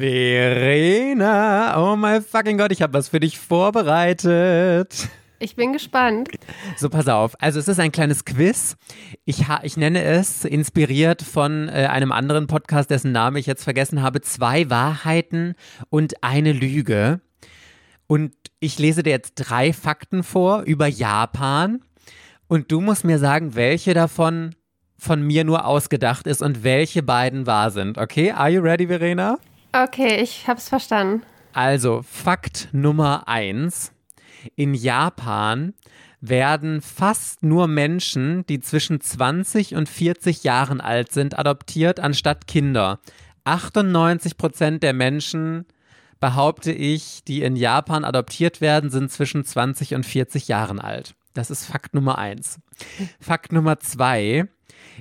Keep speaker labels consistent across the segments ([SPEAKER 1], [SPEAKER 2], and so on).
[SPEAKER 1] Verena, oh mein fucking Gott, ich habe was für dich vorbereitet.
[SPEAKER 2] Ich bin gespannt.
[SPEAKER 1] So, pass auf. Also es ist ein kleines Quiz. Ich, ich nenne es, inspiriert von äh, einem anderen Podcast, dessen Name ich jetzt vergessen habe, zwei Wahrheiten und eine Lüge. Und ich lese dir jetzt drei Fakten vor über Japan. Und du musst mir sagen, welche davon von mir nur ausgedacht ist und welche beiden wahr sind. Okay, are you ready, Verena?
[SPEAKER 2] Okay, ich hab's verstanden.
[SPEAKER 1] Also, Fakt Nummer eins. In Japan werden fast nur Menschen, die zwischen 20 und 40 Jahren alt sind, adoptiert, anstatt Kinder. 98 Prozent der Menschen, behaupte ich, die in Japan adoptiert werden, sind zwischen 20 und 40 Jahren alt. Das ist Fakt Nummer eins. Fakt Nummer zwei.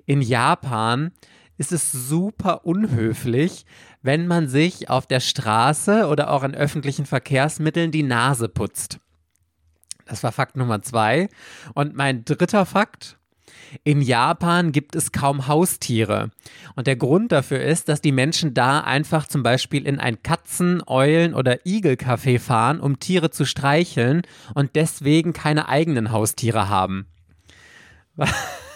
[SPEAKER 1] In Japan ist es super unhöflich, wenn man sich auf der Straße oder auch in öffentlichen Verkehrsmitteln die Nase putzt. Das war Fakt Nummer zwei. Und mein dritter Fakt. In Japan gibt es kaum Haustiere. Und der Grund dafür ist, dass die Menschen da einfach zum Beispiel in ein Katzen-, Eulen- oder Igelcafé fahren, um Tiere zu streicheln und deswegen keine eigenen Haustiere haben.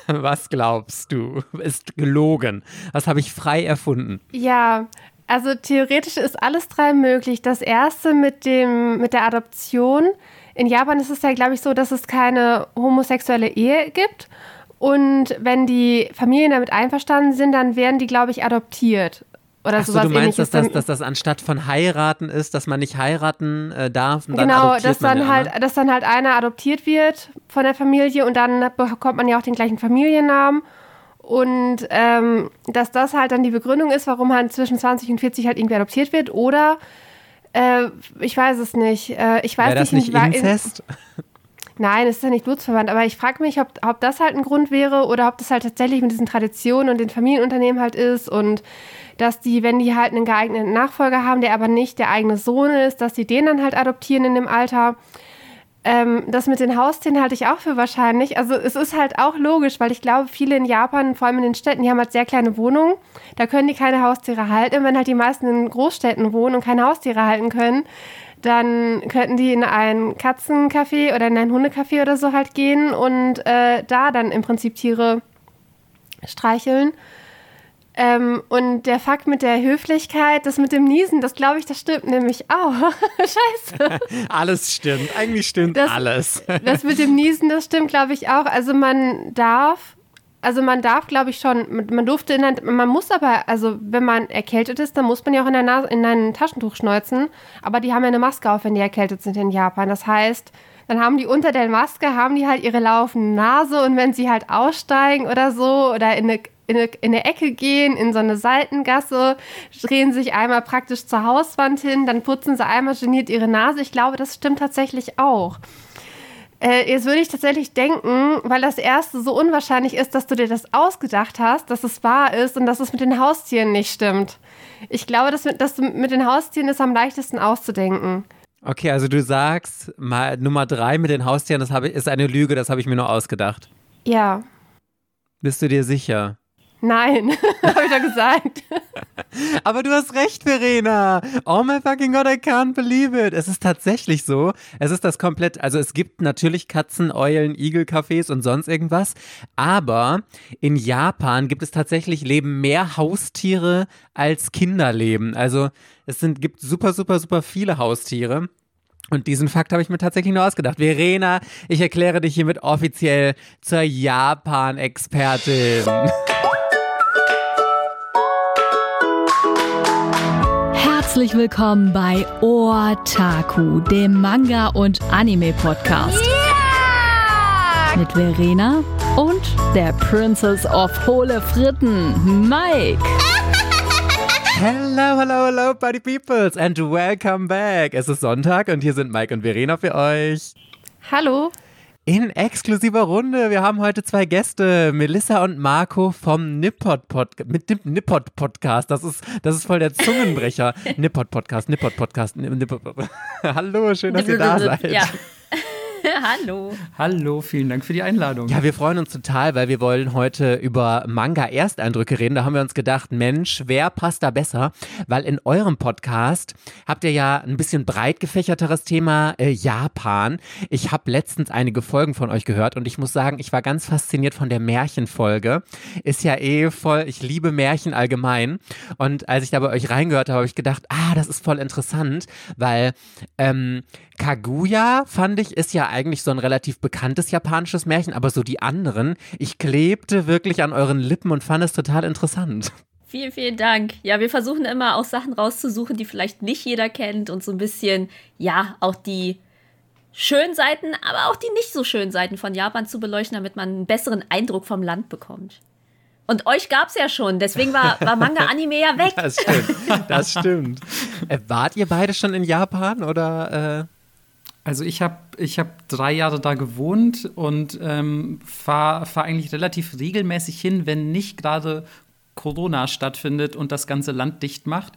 [SPEAKER 1] Was glaubst du? Ist gelogen. Was habe ich frei erfunden?
[SPEAKER 2] Ja, also theoretisch ist alles drei möglich. Das erste mit dem mit der Adoption in Japan ist es ja, glaube ich, so, dass es keine homosexuelle Ehe gibt. Und wenn die Familien damit einverstanden sind, dann werden die, glaube ich, adoptiert. Oder
[SPEAKER 1] Ach so,
[SPEAKER 2] sowas
[SPEAKER 1] du meinst, dass das, dass das anstatt von heiraten ist, dass man nicht heiraten äh, darf und dann
[SPEAKER 2] genau, dass dann
[SPEAKER 1] ja,
[SPEAKER 2] halt,
[SPEAKER 1] ne?
[SPEAKER 2] dass dann halt einer adoptiert wird von der Familie und dann bekommt man ja auch den gleichen Familiennamen. Und ähm, dass das halt dann die Begründung ist, warum halt zwischen 20 und 40 halt irgendwie adoptiert wird. Oder äh, ich weiß es nicht. Äh, ich weiß
[SPEAKER 1] Wäre das
[SPEAKER 2] nicht,
[SPEAKER 1] nicht
[SPEAKER 2] war-
[SPEAKER 1] Inzest?
[SPEAKER 2] Nein, es ist ja nicht blutsverwandt, aber ich frage mich, ob, ob das halt ein Grund wäre oder ob das halt tatsächlich mit diesen Traditionen und den Familienunternehmen halt ist und dass die, wenn die halt einen geeigneten Nachfolger haben, der aber nicht der eigene Sohn ist, dass die den dann halt adoptieren in dem Alter. Ähm, das mit den Haustieren halte ich auch für wahrscheinlich. Also es ist halt auch logisch, weil ich glaube, viele in Japan, vor allem in den Städten, die haben halt sehr kleine Wohnungen. Da können die keine Haustiere halten. Wenn halt die meisten in Großstädten wohnen und keine Haustiere halten können, dann könnten die in ein Katzencafé oder in ein Hundecafé oder so halt gehen und äh, da dann im Prinzip Tiere streicheln. Ähm, und der Fakt mit der Höflichkeit, das mit dem Niesen, das glaube ich, das stimmt nämlich auch. Scheiße.
[SPEAKER 1] Alles stimmt. Eigentlich stimmt
[SPEAKER 2] Das-
[SPEAKER 1] alles.
[SPEAKER 2] Das mit dem Niesen, das stimmt, glaube ich, auch. Also man darf, also man darf, glaube ich, schon, man durfte in ein, man muss aber, also wenn man erkältet ist, dann muss man ja auch in, der Nase, in ein Taschentuch schneuzen. Aber die haben ja eine Maske auf, wenn die erkältet sind in Japan. Das heißt, dann haben die unter der Maske, haben die halt ihre laufende Nase und wenn sie halt aussteigen oder so oder in eine, in eine Ecke gehen, in so eine Seitengasse, drehen sich einmal praktisch zur Hauswand hin, dann putzen sie einmal geniert ihre Nase. Ich glaube, das stimmt tatsächlich auch. Äh, jetzt würde ich tatsächlich denken, weil das erste so unwahrscheinlich ist, dass du dir das ausgedacht hast, dass es wahr ist und dass es mit den Haustieren nicht stimmt. Ich glaube, dass mit, dass mit den Haustieren ist am leichtesten auszudenken.
[SPEAKER 1] Okay, also du sagst, mal Nummer drei mit den Haustieren, das habe ich, ist eine Lüge, das habe ich mir nur ausgedacht.
[SPEAKER 2] Ja.
[SPEAKER 1] Bist du dir sicher?
[SPEAKER 2] Nein, habe ich doch gesagt.
[SPEAKER 1] Aber du hast recht, Verena. Oh my fucking God, I can't believe it. Es ist tatsächlich so. Es ist das komplett, also es gibt natürlich Katzen, Eulen, Igelcafés und sonst irgendwas. Aber in Japan gibt es tatsächlich leben mehr Haustiere als Kinder leben. Also es sind, gibt super, super, super viele Haustiere. Und diesen Fakt habe ich mir tatsächlich nur ausgedacht. Verena, ich erkläre dich hiermit offiziell zur Japan-Expertin.
[SPEAKER 3] Herzlich willkommen bei Otaku, dem Manga- und Anime-Podcast. Mit Verena und der Princess of Hohle Fritten, Mike.
[SPEAKER 1] Hello, hello, hello, Buddy Peoples and welcome back. Es ist Sonntag und hier sind Mike und Verena für euch.
[SPEAKER 2] Hallo.
[SPEAKER 1] In exklusiver Runde. Wir haben heute zwei Gäste, Melissa und Marco vom Nippot Podcast. Mit dem Nippot Podcast. Das ist, das ist voll der Zungenbrecher. Nippot Podcast, Nippot Podcast, Nippot. Hallo, schön, dass ihr da seid.
[SPEAKER 4] Ja. Hallo.
[SPEAKER 5] Hallo, vielen Dank für die Einladung.
[SPEAKER 1] Ja, wir freuen uns total, weil wir wollen heute über Manga-Ersteindrücke reden. Da haben wir uns gedacht, Mensch, wer passt da besser? Weil in eurem Podcast habt ihr ja ein bisschen breit gefächerteres Thema äh, Japan. Ich habe letztens einige Folgen von euch gehört und ich muss sagen, ich war ganz fasziniert von der Märchenfolge. Ist ja eh voll, ich liebe Märchen allgemein. Und als ich da bei euch reingehört habe, habe ich gedacht, ah, das ist voll interessant, weil ähm, Kaguya, fand ich, ist ja eigentlich so ein relativ bekanntes japanisches Märchen, aber so die anderen, ich klebte wirklich an euren Lippen und fand es total interessant.
[SPEAKER 4] Vielen, vielen Dank. Ja, wir versuchen immer auch Sachen rauszusuchen, die vielleicht nicht jeder kennt und so ein bisschen, ja, auch die schönen Seiten, aber auch die nicht so schönen Seiten von Japan zu beleuchten, damit man einen besseren Eindruck vom Land bekommt. Und euch gab es ja schon, deswegen war, war Manga-Anime ja weg.
[SPEAKER 1] Das stimmt. Das stimmt. Äh, wart ihr beide schon in Japan oder? Äh?
[SPEAKER 5] Also ich habe ich hab drei Jahre da gewohnt und ähm, fahre fahr eigentlich relativ regelmäßig hin, wenn nicht gerade Corona stattfindet und das ganze Land dicht macht.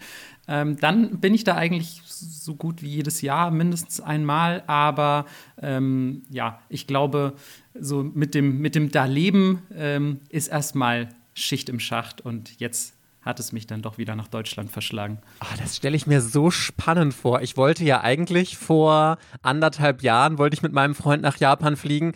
[SPEAKER 5] Ähm, dann bin ich da eigentlich so gut wie jedes Jahr mindestens einmal. Aber ähm, ja, ich glaube, so mit dem, mit dem Da-Leben ähm, ist erstmal Schicht im Schacht und jetzt hat es mich dann doch wieder nach Deutschland verschlagen.
[SPEAKER 1] Oh, das stelle ich mir so spannend vor. Ich wollte ja eigentlich vor anderthalb Jahren, wollte ich mit meinem Freund nach Japan fliegen.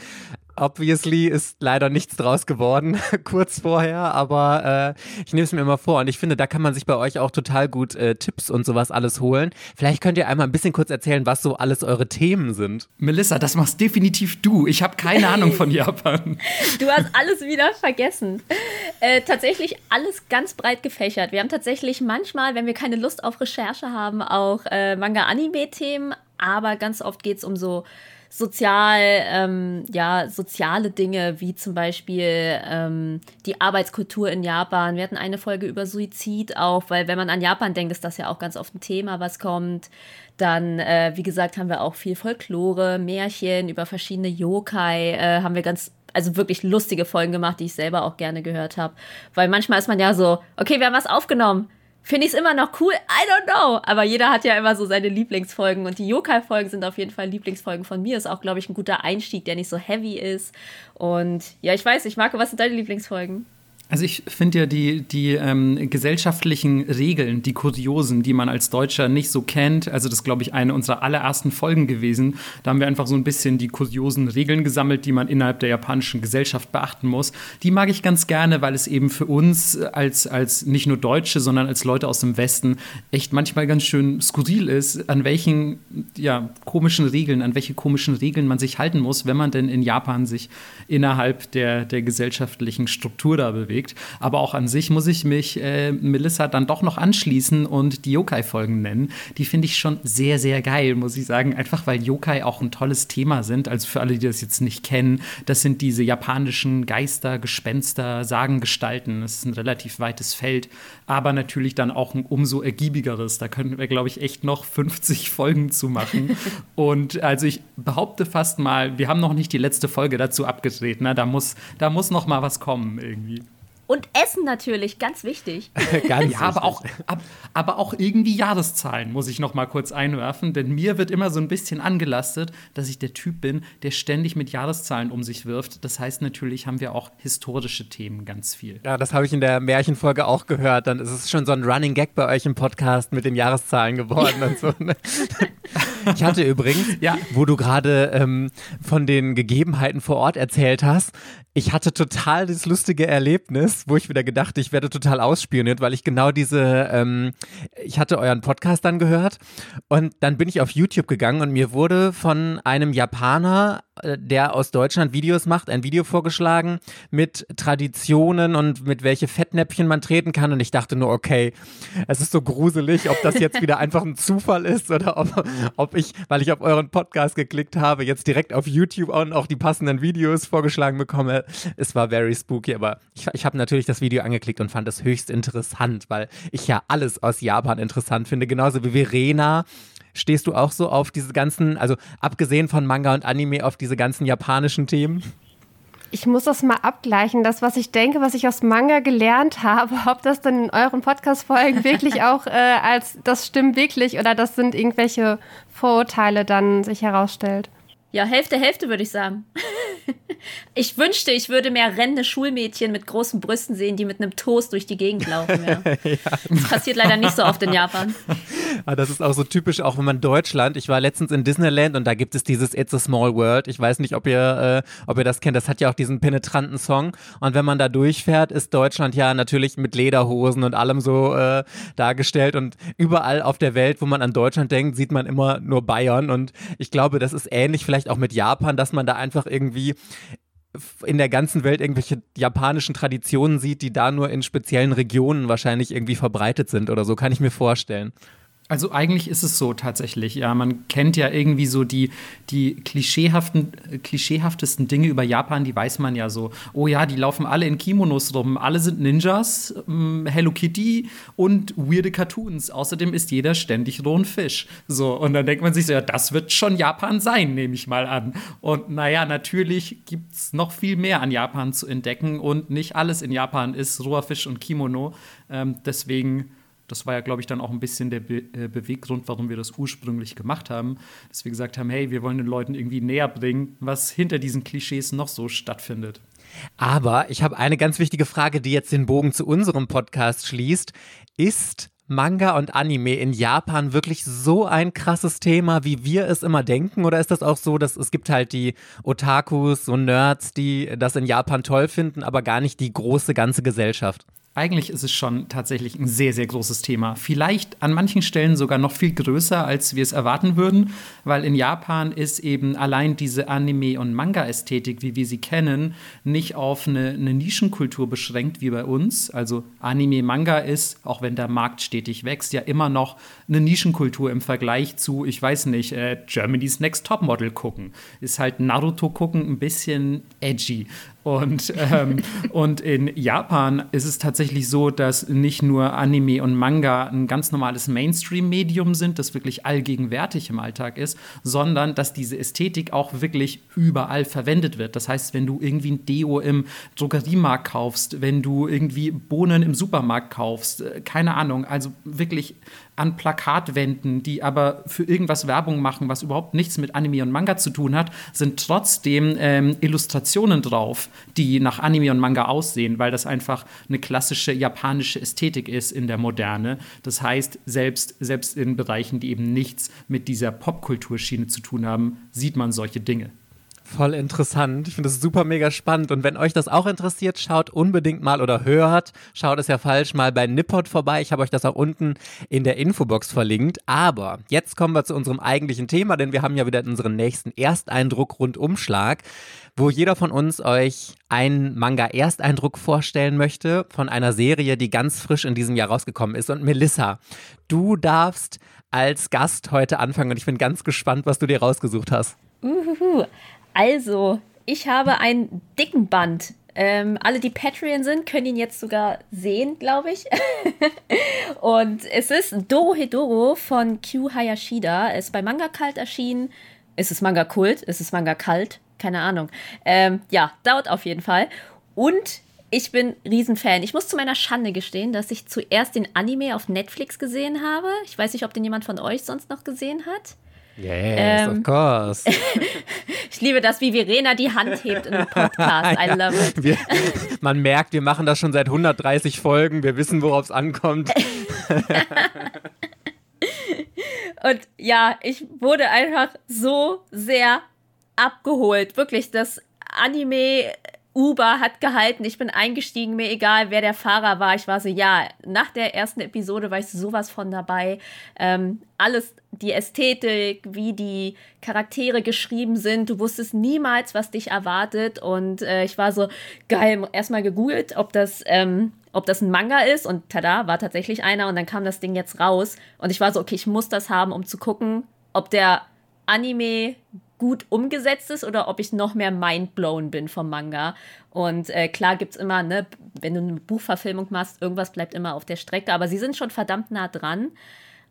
[SPEAKER 1] Obviously ist leider nichts draus geworden, kurz vorher, aber äh, ich nehme es mir immer vor und ich finde, da kann man sich bei euch auch total gut äh, Tipps und sowas alles holen. Vielleicht könnt ihr einmal ein bisschen kurz erzählen, was so alles eure Themen sind.
[SPEAKER 5] Melissa, das machst definitiv du. Ich habe keine Ahnung von Japan.
[SPEAKER 4] Du hast alles wieder vergessen. Äh, tatsächlich alles ganz breit gefächert. Wir haben tatsächlich manchmal, wenn wir keine Lust auf Recherche haben, auch äh, Manga-Anime-Themen, aber ganz oft geht es um so sozial, ähm, ja, soziale Dinge, wie zum Beispiel ähm, die Arbeitskultur in Japan. Wir hatten eine Folge über Suizid auch, weil wenn man an Japan denkt, ist das ja auch ganz oft ein Thema, was kommt. Dann, äh, wie gesagt, haben wir auch viel Folklore, Märchen über verschiedene Yokai, äh, haben wir ganz also wirklich lustige Folgen gemacht, die ich selber auch gerne gehört habe. Weil manchmal ist man ja so, okay, wir haben was aufgenommen finde ich es immer noch cool. I don't know. Aber jeder hat ja immer so seine Lieblingsfolgen und die Yokai-Folgen sind auf jeden Fall Lieblingsfolgen von mir. Ist auch, glaube ich, ein guter Einstieg, der nicht so heavy ist. Und ja, ich weiß, ich mag, was sind deine Lieblingsfolgen?
[SPEAKER 5] Also ich finde ja die, die ähm, gesellschaftlichen Regeln, die Kuriosen, die man als Deutscher nicht so kennt, also das ist, glaube ich, eine unserer allerersten Folgen gewesen. Da haben wir einfach so ein bisschen die kuriosen Regeln gesammelt, die man innerhalb der japanischen Gesellschaft beachten muss. Die mag ich ganz gerne, weil es eben für uns als, als nicht nur Deutsche, sondern als Leute aus dem Westen echt manchmal ganz schön skurril ist, an welchen ja, komischen Regeln, an welche komischen Regeln man sich halten muss, wenn man denn in Japan sich innerhalb der, der gesellschaftlichen Struktur da bewegt aufgeregt. Aber auch an sich muss ich mich äh, Melissa dann doch noch anschließen und die Yokai-Folgen nennen. Die finde ich schon sehr, sehr geil, muss ich sagen. Einfach weil Yokai auch ein tolles Thema sind. Also für alle, die das jetzt nicht kennen, das sind diese japanischen Geister, Gespenster, Sagengestalten. Das ist ein relativ weites Feld, aber natürlich dann auch ein umso ergiebigeres. Da könnten wir, glaube ich, echt noch 50 Folgen zu machen. und also ich behaupte fast mal, wir haben noch nicht die letzte Folge dazu abgedreht. Ne? Da, muss, da muss noch mal was kommen irgendwie.
[SPEAKER 4] Und Essen natürlich, ganz wichtig.
[SPEAKER 5] ganz ja, aber auch, ab, aber auch irgendwie Jahreszahlen muss ich noch mal kurz einwerfen, denn mir wird immer so ein bisschen angelastet, dass ich der Typ bin, der ständig mit Jahreszahlen um sich wirft. Das heißt natürlich haben wir auch historische Themen ganz viel.
[SPEAKER 1] Ja, das habe ich in der Märchenfolge auch gehört. Dann ist es schon so ein Running Gag bei euch im Podcast mit den Jahreszahlen geworden und so. Ne? Ich hatte übrigens, ja. wo du gerade ähm, von den Gegebenheiten vor Ort erzählt hast, ich hatte total das lustige Erlebnis, wo ich wieder gedacht, ich werde total ausspioniert, weil ich genau diese, ähm, ich hatte euren Podcast dann gehört und dann bin ich auf YouTube gegangen und mir wurde von einem Japaner der aus Deutschland Videos macht, ein Video vorgeschlagen mit Traditionen und mit welche Fettnäpfchen man treten kann. Und ich dachte nur, okay, es ist so gruselig, ob das jetzt wieder einfach ein Zufall ist oder ob, ob ich, weil ich auf euren Podcast geklickt habe, jetzt direkt auf YouTube und auch die passenden Videos vorgeschlagen bekomme. Es war very spooky, aber ich, ich habe natürlich das Video angeklickt und fand es höchst interessant, weil ich ja alles aus Japan interessant finde, genauso wie Verena Stehst du auch so auf diese ganzen, also abgesehen von Manga und Anime, auf diese ganzen japanischen Themen?
[SPEAKER 2] Ich muss das mal abgleichen. Das, was ich denke, was ich aus Manga gelernt habe, ob das dann in euren Podcast-Folgen wirklich auch äh, als das stimmt wirklich oder das sind irgendwelche Vorurteile dann sich herausstellt.
[SPEAKER 4] Ja, Hälfte, Hälfte würde ich sagen. ich wünschte, ich würde mehr rennende Schulmädchen mit großen Brüsten sehen, die mit einem Toast durch die Gegend laufen. Ja. ja. Das passiert leider nicht so oft in Japan.
[SPEAKER 1] Ah, das ist auch so typisch, auch wenn man Deutschland. Ich war letztens in Disneyland und da gibt es dieses It's a Small World. Ich weiß nicht, ob ihr, äh, ob ihr das kennt. Das hat ja auch diesen penetranten Song. Und wenn man da durchfährt, ist Deutschland ja natürlich mit Lederhosen und allem so äh, dargestellt. Und überall auf der Welt, wo man an Deutschland denkt, sieht man immer nur Bayern. Und ich glaube, das ist ähnlich vielleicht auch mit Japan, dass man da einfach irgendwie in der ganzen Welt irgendwelche japanischen Traditionen sieht, die da nur in speziellen Regionen wahrscheinlich irgendwie verbreitet sind oder so, kann ich mir vorstellen.
[SPEAKER 5] Also eigentlich ist es so tatsächlich, ja. Man kennt ja irgendwie so die, die klischeehaften, klischeehaftesten Dinge über Japan, die weiß man ja so. Oh ja, die laufen alle in Kimonos rum, alle sind Ninjas, ähm, Hello Kitty und weirde Cartoons. Außerdem ist jeder ständig rohen Fisch. So, und dann denkt man sich so, ja, das wird schon Japan sein, nehme ich mal an. Und naja, natürlich gibt es noch viel mehr an Japan zu entdecken und nicht alles in Japan ist roher Fisch und Kimono. Ähm, deswegen das war ja, glaube ich, dann auch ein bisschen der Be äh, Beweggrund, warum wir das ursprünglich gemacht haben, dass wir gesagt haben, hey, wir wollen den Leuten irgendwie näher bringen, was hinter diesen Klischees noch so stattfindet.
[SPEAKER 1] Aber ich habe eine ganz wichtige Frage, die jetzt den Bogen zu unserem Podcast schließt. Ist Manga und Anime in Japan wirklich so ein krasses Thema, wie wir es immer denken? Oder ist das auch so, dass es gibt halt die Otakus, so Nerds, die das in Japan toll finden, aber gar nicht die große ganze Gesellschaft?
[SPEAKER 5] Eigentlich ist es schon tatsächlich ein sehr, sehr großes Thema. Vielleicht an manchen Stellen sogar noch viel größer, als wir es erwarten würden, weil in Japan ist eben allein diese Anime- und Manga-Ästhetik, wie wir sie kennen, nicht auf eine, eine, Nischenkultur beschränkt wie bei uns. Also Anime-Manga ist, auch wenn der Markt stetig wächst, ja immer noch eine Nischenkultur im Vergleich zu, ich weiß nicht, äh, Germany's Next Topmodel gucken. Ist halt Naruto gucken ein bisschen edgy. Und, ähm, und in Japan ist es tatsächlich so, dass nicht nur Anime und Manga ein ganz normales Mainstream-Medium sind, das wirklich allgegenwärtig im Alltag ist, sondern dass diese Ästhetik auch wirklich überall verwendet wird. Das heißt, wenn du irgendwie ein Deo im Drogeriemarkt kaufst, wenn du irgendwie Bohnen im Supermarkt kaufst, äh, keine Ahnung, also wirklich an Plakatwänden, die aber für irgendwas Werbung machen, was überhaupt nichts mit Anime und Manga zu tun hat, sind trotzdem ähm, Illustrationen drauf, die nach Anime und Manga aussehen, weil das einfach eine klassische japanische Ästhetik ist in der Moderne. Das heißt, selbst, selbst in Bereichen, die eben nichts mit dieser Popkulturschiene zu tun haben, sieht man solche Dinge.
[SPEAKER 1] Voll interessant. Ich finde das super mega spannend. Und wenn euch das auch interessiert, schaut unbedingt mal oder hört, schaut es ja falsch mal bei Nippot vorbei. Ich habe euch das auch unten in der Infobox verlinkt. Aber jetzt kommen wir zu unserem eigentlichen Thema, denn wir haben ja wieder unseren nächsten Ersteindruck Rundumschlag, wo jeder von uns euch einen Manga-Ersteindruck vorstellen möchte von einer Serie, die ganz frisch in diesem Jahr rausgekommen ist. Und Melissa, du darfst als Gast heute anfangen und ich bin ganz gespannt, was du dir rausgesucht hast.
[SPEAKER 4] Uhuhu. Also, ich habe einen dicken Band. Ähm, alle, die Patreon sind, können ihn jetzt sogar sehen, glaube ich. und es ist Doro Hedoro von Q Hayashida. Ist bei Manga Kalt erschienen. Ist es Manga Kult? Ist es Manga Kalt? Keine Ahnung. Ähm, ja, dauert auf jeden Fall. Und ich bin Riesenfan. Ich muss zu meiner Schande gestehen, dass ich zuerst den Anime auf Netflix gesehen habe. Ich weiß nicht, ob den jemand von euch sonst noch gesehen hat.
[SPEAKER 1] Yes, ähm, of course.
[SPEAKER 4] ich liebe das, wie Verena die Hand hebt in einem Podcast. I love it.
[SPEAKER 1] Wir, man merkt, wir machen das schon seit 130 Folgen. Wir wissen, worauf es ankommt.
[SPEAKER 4] Und ja, ich wurde einfach so sehr abgeholt. Wirklich, das Anime Uber hat gehalten, ich bin eingestiegen, mir egal, wer der Fahrer war. Ich war so, ja, nach der ersten Episode war ich sowas von dabei. Ähm, alles, die Ästhetik, wie die Charaktere geschrieben sind, du wusstest niemals, was dich erwartet. Und äh, ich war so, geil, erstmal gegoogelt, ob das, ähm, ob das ein Manga ist. Und tada, war tatsächlich einer. Und dann kam das Ding jetzt raus. Und ich war so, okay, ich muss das haben, um zu gucken, ob der Anime gut umgesetzt ist oder ob ich noch mehr mindblown bin vom Manga. Und äh, klar gibt es immer, ne, wenn du eine Buchverfilmung machst, irgendwas bleibt immer auf der Strecke, aber sie sind schon verdammt nah dran.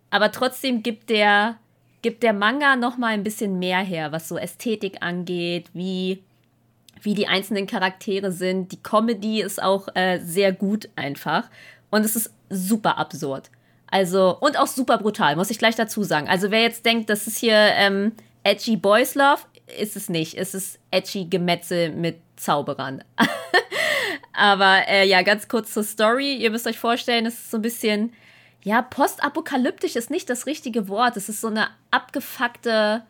[SPEAKER 4] Aber trotzdem gibt der, gibt der Manga noch mal ein bisschen mehr her, was so Ästhetik angeht, wie, wie die einzelnen Charaktere sind. Die Comedy ist auch äh, sehr gut einfach. Und es ist super absurd. Also, und auch super brutal, muss ich gleich dazu sagen. Also, wer jetzt denkt, das ist hier ähm, Edgy Boys Love ist es nicht. Es ist edgy Gemetzel mit Zauberern. Aber äh, ja, ganz kurz zur Story. Ihr müsst euch vorstellen, es ist so ein bisschen, ja, postapokalyptisch ist nicht das richtige Wort. Es ist so eine abgefuckte,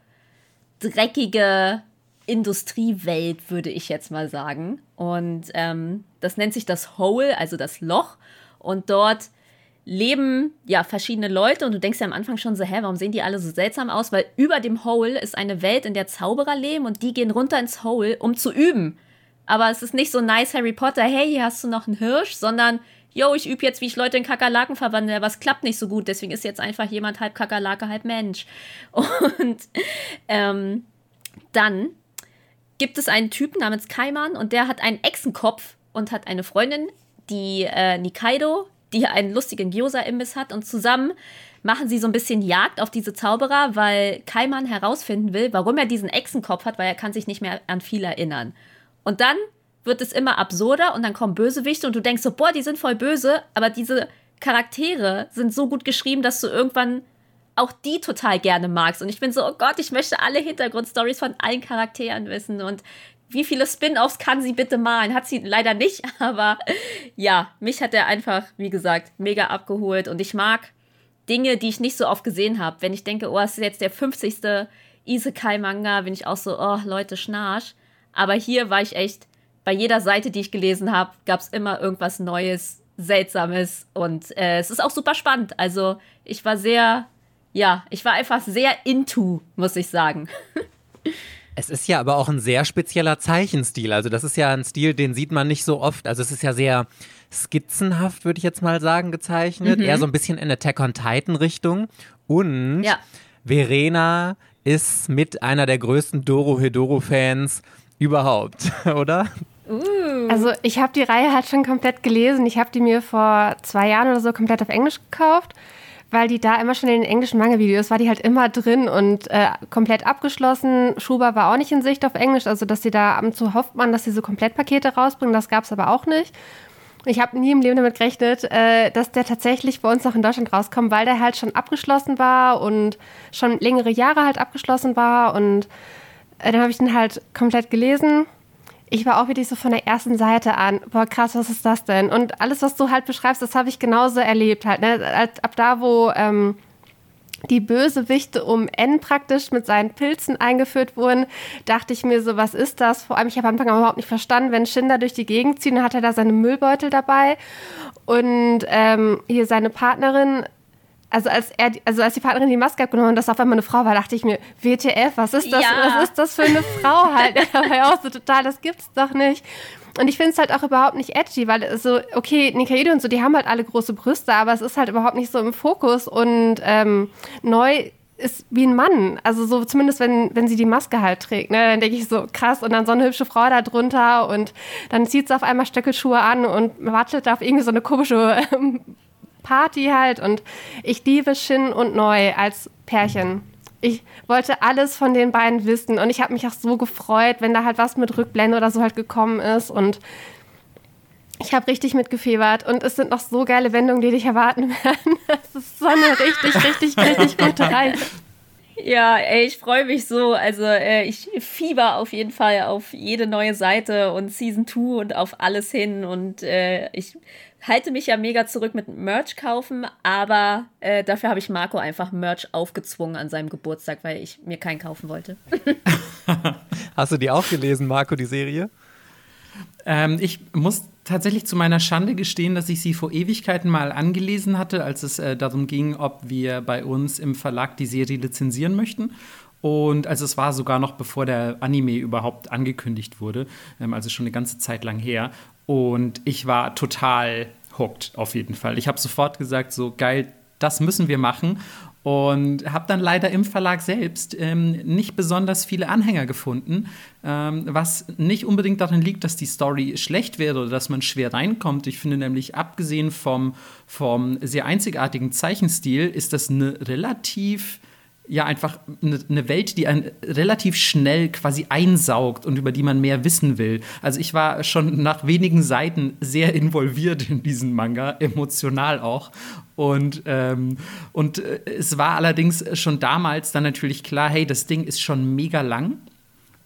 [SPEAKER 4] dreckige Industriewelt, würde ich jetzt mal sagen. Und ähm, das nennt sich das Hole, also das Loch. Und dort leben ja verschiedene Leute und du denkst ja am Anfang schon so, hä, warum sehen die alle so seltsam aus? Weil über dem Hole ist eine Welt, in der Zauberer leben und die gehen runter ins Hole, um zu üben. Aber es ist nicht so nice Harry Potter, hey, hier hast du noch einen Hirsch, sondern yo, ich übe jetzt, wie ich Leute in Kakerlaken verwandle, aber es klappt nicht so gut, deswegen ist jetzt einfach jemand halb Kakerlake, halb Mensch. Und ähm, dann gibt es einen Typen namens Kaiman und der hat einen Echsenkopf und hat eine Freundin, die äh, Nikaido, die einen lustigen Gyoza-Imbiss hat und zusammen machen sie so ein bisschen Jagd auf diese Zauberer, weil Kaiman herausfinden will, warum er diesen Echsenkopf hat, weil er kann sich nicht mehr an viel erinnern. Und dann wird es immer absurder und dann kommen Bösewichte und du denkst so, boah, die sind voll böse, aber diese Charaktere sind so gut geschrieben, dass du irgendwann auch die total gerne magst. Und ich bin so, oh Gott, ich möchte alle Hintergrundstories von allen Charakteren wissen und wie viele Spin-offs kann sie bitte malen? Hat sie leider nicht, aber ja, mich hat er einfach, wie gesagt, mega abgeholt und ich mag Dinge, die ich nicht so oft gesehen habe. Wenn ich denke, oh, es ist jetzt der 50. Isekai-Manga, bin ich auch so, oh, Leute, Schnarch. Aber hier war ich echt, bei jeder Seite, die ich gelesen habe, gab es immer irgendwas Neues, Seltsames und äh, es ist auch super spannend. Also ich war sehr, ja, ich war einfach sehr into, muss ich sagen.
[SPEAKER 1] Es ist ja aber auch ein sehr spezieller Zeichenstil. Also das ist ja ein Stil, den sieht man nicht so oft. Also es ist ja sehr skizzenhaft, würde ich jetzt mal sagen, gezeichnet. Mhm. Eher so ein bisschen in Attack on Titan Richtung. Und ja. Verena ist mit einer der größten Doro Hedoro Fans überhaupt, oder?
[SPEAKER 2] Uh. Also ich habe die Reihe halt schon komplett gelesen. Ich habe die mir vor zwei Jahren oder so komplett auf Englisch gekauft weil die da immer schon in den englischen Manga-Videos war die halt immer drin und äh, komplett abgeschlossen. Schuber war auch nicht in Sicht auf Englisch, also dass sie da ab und zu hofft man, dass sie so Komplettpakete rausbringen, das gab es aber auch nicht. Ich habe nie im Leben damit gerechnet, äh, dass der tatsächlich bei uns noch in Deutschland rauskommt, weil der halt schon abgeschlossen war und schon längere Jahre halt abgeschlossen war und äh, dann habe ich den halt komplett gelesen ich war auch wirklich so von der ersten Seite an, boah, krass, was ist das denn? Und alles, was du halt beschreibst, das habe ich genauso erlebt halt. Ne? Ab da, wo ähm, die Bösewichte um N praktisch mit seinen Pilzen eingeführt wurden, dachte ich mir so, was ist das? Vor allem, ich habe am Anfang überhaupt nicht verstanden, wenn Shin da durch die Gegend zieht, dann hat er da seine Müllbeutel dabei und ähm, hier seine Partnerin also als er, also als die Partnerin die Maske abgenommen und das auf einmal eine Frau war, dachte ich mir, WTF, was ist das, ja. was ist das für eine Frau halt? da war ja auch so total, das gibt's doch nicht. Und ich finde es halt auch überhaupt nicht edgy, weil so, okay, Nikaido und so, die haben halt alle große Brüste, aber es ist halt überhaupt nicht so im Fokus und ähm, neu ist wie ein Mann. Also so zumindest, wenn, wenn sie die Maske halt trägt. Ne? Dann denke ich so, krass, und dann so eine hübsche Frau da drunter und dann zieht sie auf einmal Stöckelschuhe an und wartet auf irgendwie so eine komische Party halt und ich liebe Shin und Neu als Pärchen. Ich wollte alles von den beiden wissen und ich habe mich auch so gefreut, wenn da halt was mit Rückblende oder so halt gekommen ist und ich habe richtig mitgefebert und es sind noch so geile Wendungen, die dich erwarten werden. Das ist so eine richtig, richtig, richtig gute Reise.
[SPEAKER 4] Ja, ey, ich freue mich so. Also äh, ich fieber auf jeden Fall auf jede neue Seite und Season 2 und auf alles hin und äh, ich halte mich ja mega zurück mit Merch kaufen, aber äh, dafür habe ich Marco einfach Merch aufgezwungen an seinem Geburtstag, weil ich mir keinen kaufen wollte.
[SPEAKER 1] Hast du die auch gelesen, Marco, die Serie?
[SPEAKER 5] Ähm, ich muss tatsächlich zu meiner Schande gestehen, dass ich sie vor Ewigkeiten mal angelesen hatte, als es äh, darum ging, ob wir bei uns im Verlag die Serie lizenzieren möchten. Und also es war sogar noch bevor der Anime überhaupt angekündigt wurde, ähm, also schon eine ganze Zeit lang her. Und ich war total hooked auf jeden Fall. Ich habe sofort gesagt, so geil, das müssen wir machen. Und habe dann leider im Verlag selbst ähm, nicht besonders viele Anhänger gefunden, ähm, was nicht unbedingt daran liegt, dass die Story schlecht wäre oder dass man schwer reinkommt. Ich finde nämlich, abgesehen vom, vom sehr einzigartigen Zeichenstil, ist das eine relativ ja einfach eine, Welt, die einen relativ schnell quasi einsaugt und über die man mehr wissen will. Also ich war schon nach wenigen Seiten sehr involviert in diesen Manga, emotional auch. Und, ähm, und äh, es war allerdings schon damals dann natürlich klar, hey, das Ding ist schon mega lang.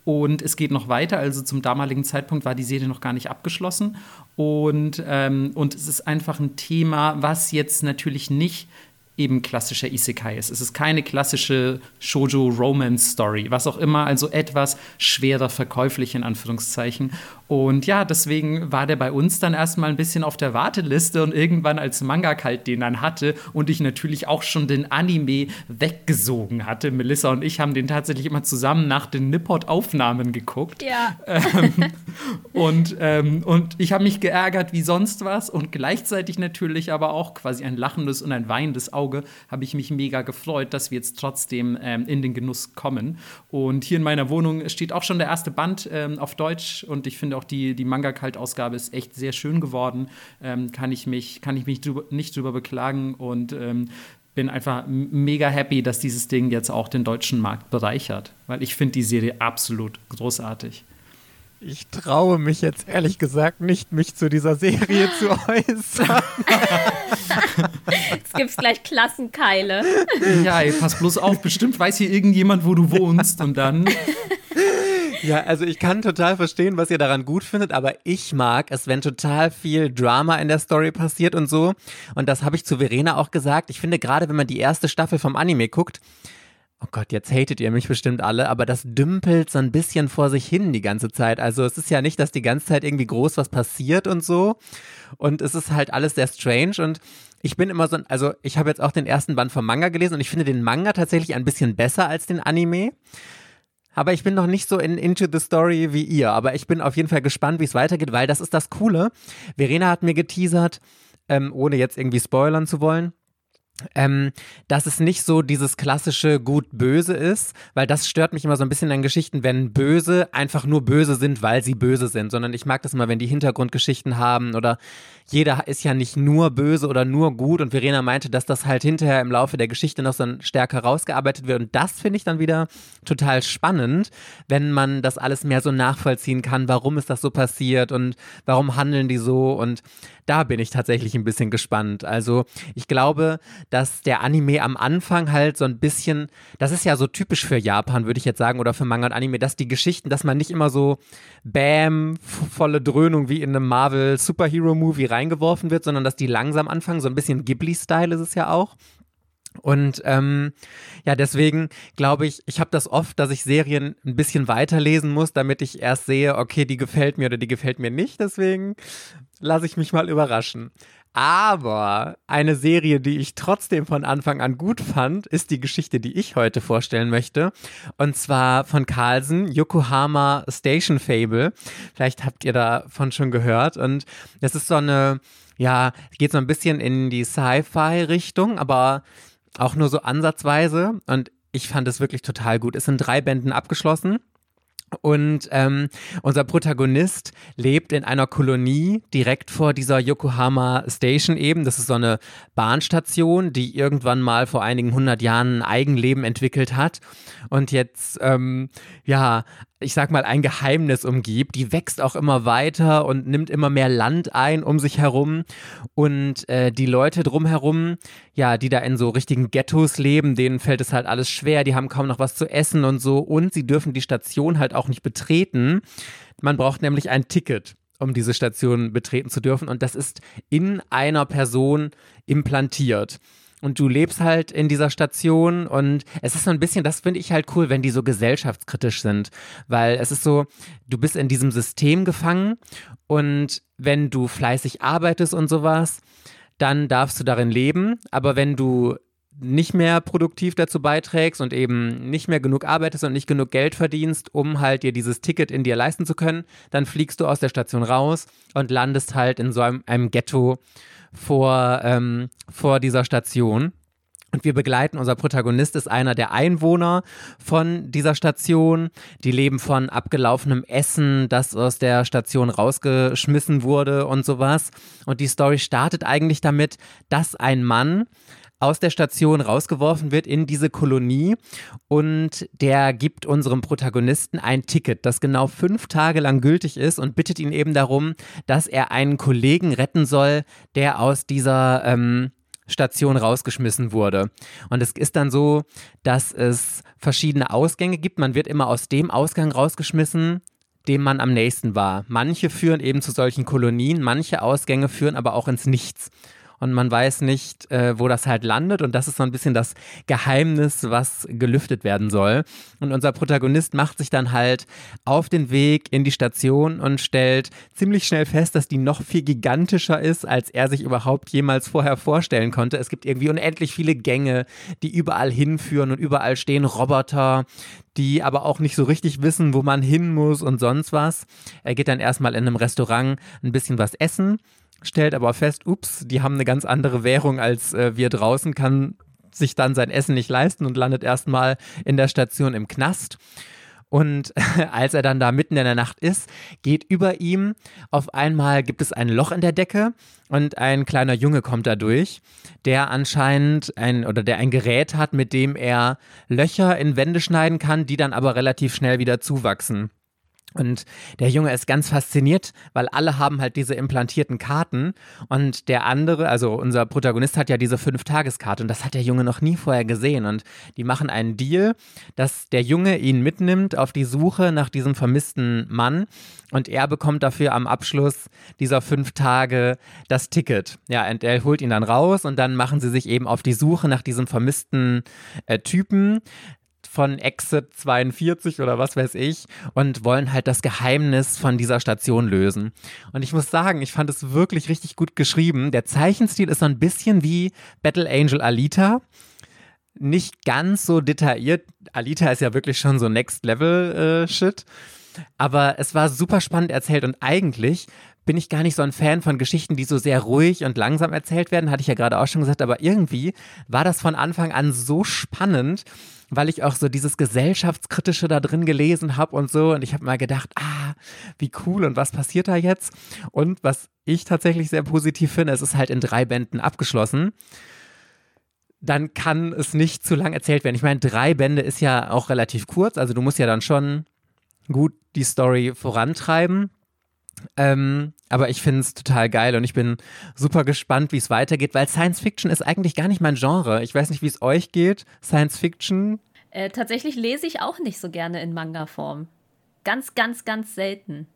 [SPEAKER 5] Und es geht noch weiter. Also zum damaligen Zeitpunkt war die Serie noch gar nicht abgeschlossen. Und, ähm, und es ist einfach ein Thema, was jetzt natürlich nicht eben klassischer Isekai ist. Es ist keine klassische Shoujo-Romance-Story, was auch immer, also etwas schwerer verkäuflich in Anführungszeichen. Und ja, deswegen war der bei uns dann erstmal ein bisschen auf der Warteliste und irgendwann als Manga kalt den dann hatte und ich natürlich auch schon den Anime weggesogen hatte. Melissa und ich haben den tatsächlich immer zusammen nach den Nippot-Aufnahmen geguckt.
[SPEAKER 4] Ja.
[SPEAKER 5] Ähm, und, ähm, und ich habe mich geärgert wie sonst was und gleichzeitig natürlich aber auch quasi ein lachendes und ein weinendes Auge habe ich mich mega gefreut, dass wir jetzt trotzdem ähm, in den Genuss kommen. Und hier in meiner Wohnung steht auch schon der erste Band ähm, auf Deutsch und ich finde auch auch die, die Manga-Kalt-Ausgabe ist echt sehr schön geworden. Ähm, kann ich mich, kann ich mich drüber, nicht drüber beklagen und ähm, bin einfach mega happy, dass dieses Ding jetzt auch den deutschen Markt bereichert, weil ich finde die Serie absolut großartig.
[SPEAKER 1] Ich traue mich jetzt ehrlich gesagt nicht, mich zu dieser Serie zu äußern.
[SPEAKER 4] Jetzt gibt es gleich Klassenkeile.
[SPEAKER 5] Ja, ey, pass bloß auf, bestimmt weiß hier irgendjemand, wo du wohnst und dann.
[SPEAKER 1] Ja, also ich kann total verstehen, was ihr daran gut findet, aber ich mag es, wenn total viel Drama in der Story passiert und so. Und das habe ich zu Verena auch gesagt. Ich finde gerade, wenn man die erste Staffel vom Anime guckt, oh Gott, jetzt hatet ihr mich bestimmt alle, aber das dümpelt so ein bisschen vor sich hin die ganze Zeit. Also es ist ja nicht, dass die ganze Zeit irgendwie groß was passiert und so. Und es ist halt alles sehr strange und ich bin immer so, also ich habe jetzt auch den ersten Band vom Manga gelesen und ich finde den Manga tatsächlich ein bisschen besser als den Anime. Aber ich bin noch nicht so in Into the Story wie ihr. Aber ich bin auf jeden Fall gespannt, wie es weitergeht, weil das ist das Coole. Verena hat mir geteasert, ähm, ohne jetzt irgendwie spoilern zu wollen. Ähm, dass es nicht so dieses klassische Gut-Böse ist, weil das stört mich immer so ein bisschen in Geschichten, wenn Böse einfach nur böse sind, weil sie böse sind, sondern ich mag das immer, wenn die Hintergrundgeschichten haben oder jeder ist ja nicht nur böse oder nur gut und Verena meinte, dass das halt hinterher im Laufe der Geschichte noch so stärker rausgearbeitet wird und das finde ich dann wieder total spannend, wenn man das alles mehr so nachvollziehen kann, warum ist das so passiert und warum handeln die so und da bin ich tatsächlich ein bisschen gespannt. Also ich glaube, dass der Anime am Anfang halt so ein bisschen, das ist ja so typisch für Japan, würde ich jetzt sagen, oder für Manga und Anime, dass die Geschichten, dass man nicht immer so Bam, volle Dröhnung wie in einem Marvel Superhero Movie reingeworfen wird, sondern dass die langsam anfangen, so ein bisschen Ghibli-Style ist es ja auch. Und ähm, ja, deswegen glaube ich, ich habe das oft, dass ich Serien ein bisschen weiterlesen muss, damit ich erst sehe, okay, die gefällt mir oder die gefällt mir nicht. Deswegen lasse ich mich mal überraschen. Aber eine Serie, die ich trotzdem von Anfang an gut fand, ist die Geschichte, die ich heute vorstellen möchte. Und zwar von Carlsen, Yokohama Station Fable. Vielleicht habt ihr davon schon gehört. Und das ist so eine, ja, geht so ein bisschen in die Sci-Fi-Richtung, aber auch nur so ansatzweise. Und ich fand es wirklich total gut. Es sind drei Bänden abgeschlossen. Und ähm, unser Protagonist lebt in einer Kolonie direkt vor dieser Yokohama Station eben. Das ist so eine Bahnstation, die irgendwann mal vor einigen hundert Jahren ein Eigenleben entwickelt hat und jetzt ähm, ja ich sag mal, ein Geheimnis umgibt. Die wächst auch immer weiter und nimmt immer mehr Land ein um sich herum. Und äh, die Leute drumherum, ja, die da in so richtigen Ghettos leben, denen fällt es halt alles schwer. Die haben kaum noch was zu essen und so. Und sie dürfen die Station halt auch nicht betreten. Man braucht nämlich ein Ticket um diese Station betreten zu dürfen. Und das ist in einer Person implantiert und du lebst halt in dieser Station und es ist so ein bisschen, das finde ich halt cool, wenn die so gesellschaftskritisch sind, weil es ist so, du bist in diesem System gefangen und wenn du fleißig arbeitest und sowas, dann darfst du darin leben, aber wenn du nicht mehr produktiv dazu beiträgst und eben nicht mehr genug arbeitest und nicht genug Geld verdienst, um halt dir dieses Ticket in dir leisten zu können, dann fliegst du aus der Station raus und landest halt in so einem, einem Ghetto vor, ähm, vor dieser Station. Und wir begleiten, unser Protagonist ist einer der Einwohner von dieser Station. Die leben von abgelaufenem Essen, das aus der Station rausgeschmissen wurde und sowas. Und die Story startet eigentlich damit, dass ein Mann aus der Station rausgeworfen wird in diese Kolonie und der gibt unserem Protagonisten ein Ticket, das genau fünf Tage lang gültig ist und bittet ihn eben darum, dass er einen Kollegen retten soll, der aus dieser ähm, Station rausgeschmissen wurde. Und es ist dann so, dass es verschiedene Ausgänge gibt. Man wird immer aus dem Ausgang rausgeschmissen, dem man am nächsten war. Manche führen eben zu solchen Kolonien, manche Ausgänge führen aber auch ins Nichts und man weiß nicht, äh, wo das halt landet. Und das ist so ein bisschen das Geheimnis, was gelüftet werden soll. Und unser Protagonist macht sich dann halt auf den Weg in die Station und stellt ziemlich schnell fest, dass die noch viel gigantischer ist, als er sich überhaupt jemals vorher vorstellen konnte. Es gibt irgendwie unendlich viele Gänge, die überall hinführen und überall stehen Roboter, die aber auch nicht so richtig wissen, wo man hin muss und sonst was. Er geht dann erstmal in einem Restaurant ein bisschen was essen stellt aber fest, ups, die haben eine ganz andere Währung als äh, wir draußen, kann sich dann sein Essen nicht leisten und landet erstmal in der Station im Knast. Und als er dann da mitten in der Nacht ist, geht über ihm auf einmal gibt es ein Loch in der Decke und ein kleiner Junge kommt da durch, der anscheinend ein oder der ein Gerät hat, mit dem er Löcher in Wände schneiden kann, die dann aber relativ schnell wieder zuwachsen. Und der Junge ist ganz fasziniert, weil alle haben halt diese implantierten Karten. Und der andere, also unser Protagonist hat ja diese Fünf-Tageskarte und das hat der Junge noch nie vorher gesehen. Und die machen einen Deal, dass der Junge ihn mitnimmt auf die Suche nach diesem vermissten Mann. Und er bekommt dafür am Abschluss dieser fünf Tage das Ticket. Ja, und er holt ihn dann raus und dann machen sie sich eben auf die Suche nach diesem vermissten äh, Typen von Exit 42 oder was weiß ich und wollen halt das Geheimnis von dieser Station lösen. Und ich muss sagen, ich fand es wirklich richtig gut geschrieben. Der Zeichenstil ist so ein bisschen wie Battle Angel Alita. Nicht ganz so detailliert. Alita ist ja wirklich schon so Next Level äh, Shit. Aber es war super spannend erzählt und eigentlich bin ich gar nicht so ein Fan von Geschichten, die so sehr ruhig und langsam erzählt werden, hatte ich ja gerade auch schon gesagt, aber irgendwie war das von Anfang an so spannend weil ich auch so dieses gesellschaftskritische da drin gelesen habe und so. Und ich habe mal gedacht, ah, wie cool und was passiert da jetzt? Und was ich tatsächlich sehr positiv finde, es ist halt in drei Bänden abgeschlossen. Dann kann es nicht zu lang erzählt werden. Ich meine, drei Bände ist ja auch relativ kurz, also du musst ja dann schon gut die Story vorantreiben. Ähm, aber ich finde es total geil und ich bin super gespannt, wie es weitergeht, weil Science Fiction ist eigentlich gar nicht mein Genre. Ich weiß nicht, wie es euch geht. Science Fiction.
[SPEAKER 4] Äh, tatsächlich lese ich auch nicht so gerne in Manga-Form. Ganz, ganz, ganz selten.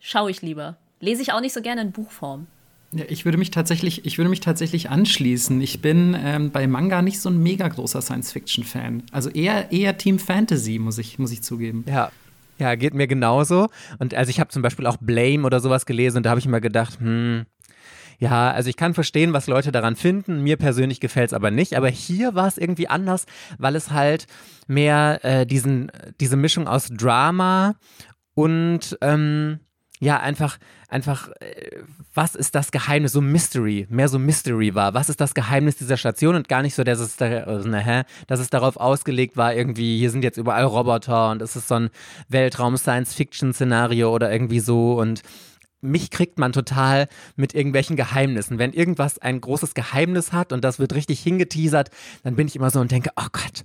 [SPEAKER 4] Schaue ich lieber. Lese ich auch nicht so gerne in Buchform.
[SPEAKER 5] Ja, ich würde mich tatsächlich, ich würde mich tatsächlich anschließen. Ich bin ähm, bei Manga nicht so ein mega großer Science-Fiction-Fan. Also eher, eher Team Fantasy, muss ich, muss ich zugeben.
[SPEAKER 1] Ja, ja, geht mir genauso. Und also ich habe zum Beispiel auch Blame oder sowas gelesen und da habe ich immer gedacht, hm, ja, also ich kann verstehen, was Leute daran finden. Mir persönlich gefällt es aber nicht. Aber hier war es irgendwie anders, weil es halt mehr äh, diesen, diese Mischung aus Drama und ähm, ja, einfach, einfach, äh, was ist das Geheimnis, so Mystery, mehr so Mystery war. Was ist das Geheimnis dieser Station? Und gar nicht so, dass es, da, also, ne, dass es darauf ausgelegt war, irgendwie, hier sind jetzt überall Roboter und es ist so ein Weltraum-Science-Fiction-Szenario oder irgendwie so. Und mich kriegt man total mit irgendwelchen Geheimnissen. Wenn irgendwas ein großes Geheimnis hat und das wird richtig hingeteasert, dann bin ich immer so und denke, oh Gott,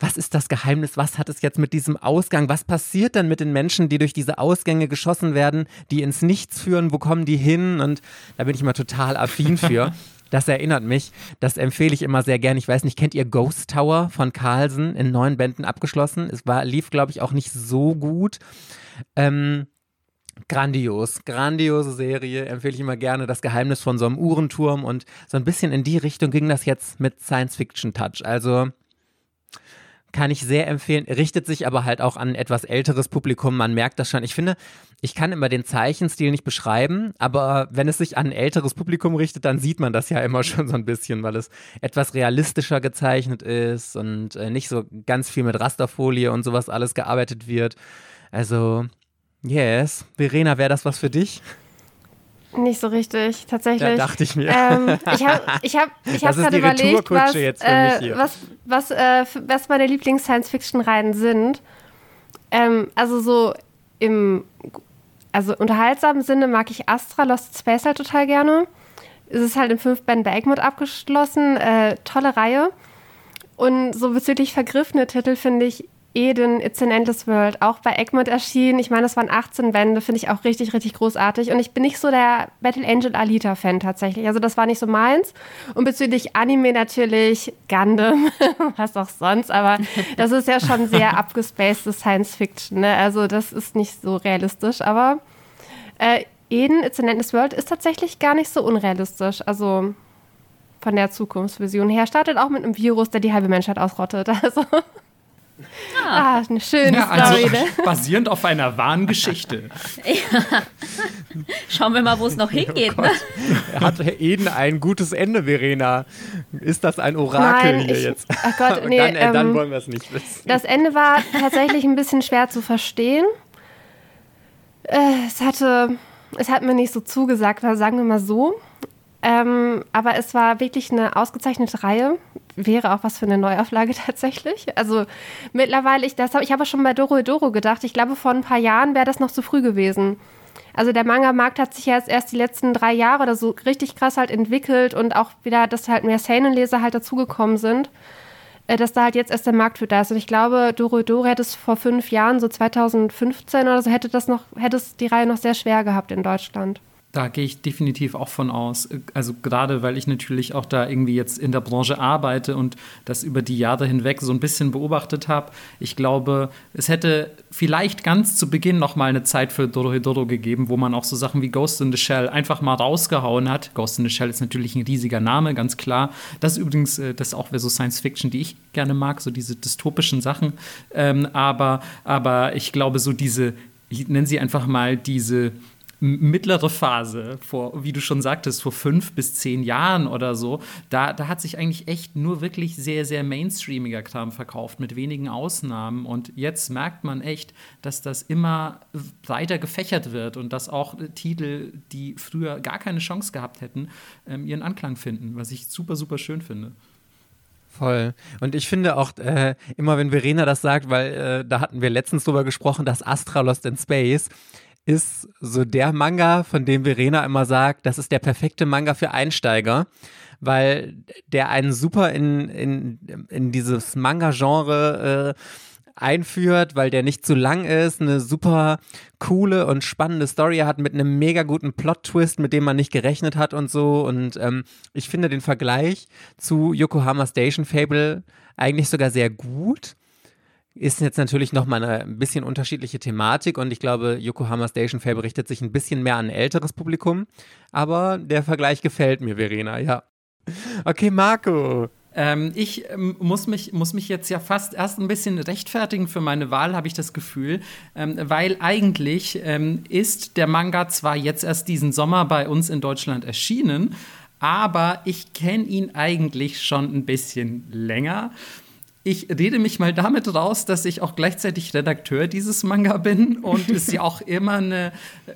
[SPEAKER 1] was ist das Geheimnis? Was hat es jetzt mit diesem Ausgang? Was passiert denn mit den Menschen, die durch diese Ausgänge geschossen werden, die ins Nichts führen? Wo kommen die hin? Und da bin ich immer total affin für. Das erinnert mich. Das empfehle ich immer sehr gern. Ich weiß nicht, kennt ihr Ghost Tower von Carlsen in neun Bänden abgeschlossen? Es war, lief, glaube ich, auch nicht so gut. Ähm, Grandios, grandiose Serie, empfehle ich immer gerne. Das Geheimnis von so einem Uhrenturm und so ein bisschen in die Richtung ging das jetzt mit Science-Fiction-Touch. Also kann ich sehr empfehlen, richtet sich aber halt auch an etwas älteres Publikum. Man merkt das schon. Ich finde, ich kann immer den Zeichenstil nicht beschreiben, aber wenn es sich an ein älteres Publikum richtet, dann sieht man das ja immer schon so ein bisschen, weil es etwas realistischer gezeichnet ist und äh, nicht so ganz viel mit Rasterfolie und sowas alles gearbeitet wird. Also Yes. Verena, wäre das was für dich?
[SPEAKER 2] Nicht so richtig, tatsächlich.
[SPEAKER 1] Ja, dachte ich mir.
[SPEAKER 2] Ähm, ich habe ich hab, ich hab gerade überlegt, was, äh, was, was, äh, was meine Lieblings-Science-Fiction-Reihen sind. Ähm, also so im also unterhaltsamen Sinne mag ich Astra Lost Space halt total gerne. Es ist halt im fünf Band bei Egmont abgeschlossen. Äh, tolle Reihe. Und so bezüglich vergriffene Titel finde ich Eden, It's an Endless World, auch bei Egmont erschienen. Ich meine, das waren 18 Bände, finde ich auch richtig, richtig großartig. Und ich bin nicht so der Battle Angel Alita-Fan tatsächlich. Also das war nicht so meins. Und bezüglich Anime natürlich Gundam, was auch sonst. Aber das ist ja schon sehr abgespacede Science Fiction. Ne? Also das ist nicht so realistisch. Aber äh, Eden, It's an Endless World ist tatsächlich gar nicht so unrealistisch. Also von der Zukunftsvision her. Startet auch mit einem Virus, der die halbe Menschheit ausrottet. Also Ah, eine schöne ja, also Story. Ne?
[SPEAKER 5] Basierend auf einer wahren Geschichte.
[SPEAKER 4] ja. Schauen wir mal, wo es noch hingeht. Oh ne?
[SPEAKER 1] Hat Eden ein gutes Ende, Verena? Ist das ein Orakel
[SPEAKER 2] Nein,
[SPEAKER 1] hier
[SPEAKER 2] ich,
[SPEAKER 1] jetzt?
[SPEAKER 2] Ach Gott, nee,
[SPEAKER 1] dann, äh, dann
[SPEAKER 2] ähm,
[SPEAKER 1] wollen wir es nicht wissen.
[SPEAKER 2] Das Ende war tatsächlich ein bisschen schwer zu verstehen. Äh, es hatte, es hat mir nicht so zugesagt, sagen wir mal so. Ähm, aber es war wirklich eine ausgezeichnete Reihe. Wäre auch was für eine Neuauflage tatsächlich. Also mittlerweile, ich, ich habe schon bei Doro Doro gedacht, ich glaube, vor ein paar Jahren wäre das noch zu früh gewesen. Also der Manga-Markt hat sich jetzt erst die letzten drei Jahre oder so richtig krass halt entwickelt und auch wieder, dass halt mehr Seinen-Leser halt dazugekommen sind, äh, dass da halt jetzt erst der Markt für da ist. Und ich glaube, Doro hätte es vor fünf Jahren, so 2015 oder so, hätte das noch, hätte es die Reihe noch sehr schwer gehabt in Deutschland.
[SPEAKER 5] Da gehe ich definitiv auch von aus. Also gerade weil ich natürlich auch da irgendwie jetzt in der Branche arbeite und das über die Jahre hinweg so ein bisschen beobachtet habe. Ich glaube, es hätte vielleicht ganz zu Beginn noch mal eine Zeit für Dorohedoro gegeben, wo man auch so Sachen wie Ghost in the Shell einfach mal rausgehauen hat. Ghost in the Shell ist natürlich ein riesiger Name, ganz klar. Das ist übrigens, äh, das auch wäre so Science Fiction, die ich gerne mag, so diese dystopischen Sachen. Ähm, aber, aber ich glaube, so diese, ich nenne sie einfach mal diese mittlere Phase, vor, wie du schon sagtest, vor fünf bis zehn Jahren oder so, da, da hat sich eigentlich echt nur wirklich sehr, sehr mainstreamiger Kram verkauft, mit wenigen Ausnahmen. Und jetzt merkt man echt, dass das immer weiter gefächert wird und dass auch Titel, die früher gar keine Chance gehabt hätten, ähm, ihren Anklang finden, was ich super, super schön finde.
[SPEAKER 1] Voll. Und ich finde auch äh, immer, wenn Verena das sagt, weil äh, da hatten wir letztens drüber gesprochen, dass Astra Lost in Space ist so der Manga, von dem Verena immer sagt, das ist der perfekte Manga für Einsteiger, weil der einen super in, in, in dieses Manga-Genre äh, einführt, weil der nicht zu lang ist, eine super coole und spannende Story hat mit einem mega guten Plot-Twist, mit dem man nicht gerechnet hat und so. Und ähm, ich finde den Vergleich zu Yokohama Station Fable eigentlich sogar sehr gut ist jetzt natürlich nochmal eine ein bisschen unterschiedliche Thematik und ich glaube, Yokohama Station Fair berichtet sich ein bisschen mehr an ein älteres Publikum. Aber der Vergleich gefällt mir, Verena, ja. Okay, Marco.
[SPEAKER 5] Ähm, ich ähm, muss, mich, muss mich jetzt ja fast erst ein bisschen rechtfertigen für meine Wahl, habe ich das Gefühl. Ähm, weil eigentlich ähm, ist der Manga zwar jetzt erst diesen Sommer bei uns in Deutschland erschienen, aber ich kenne ihn eigentlich schon ein bisschen länger ich rede mich mal damit raus, dass ich auch gleichzeitig Redakteur dieses Manga bin und es ja auch immer eine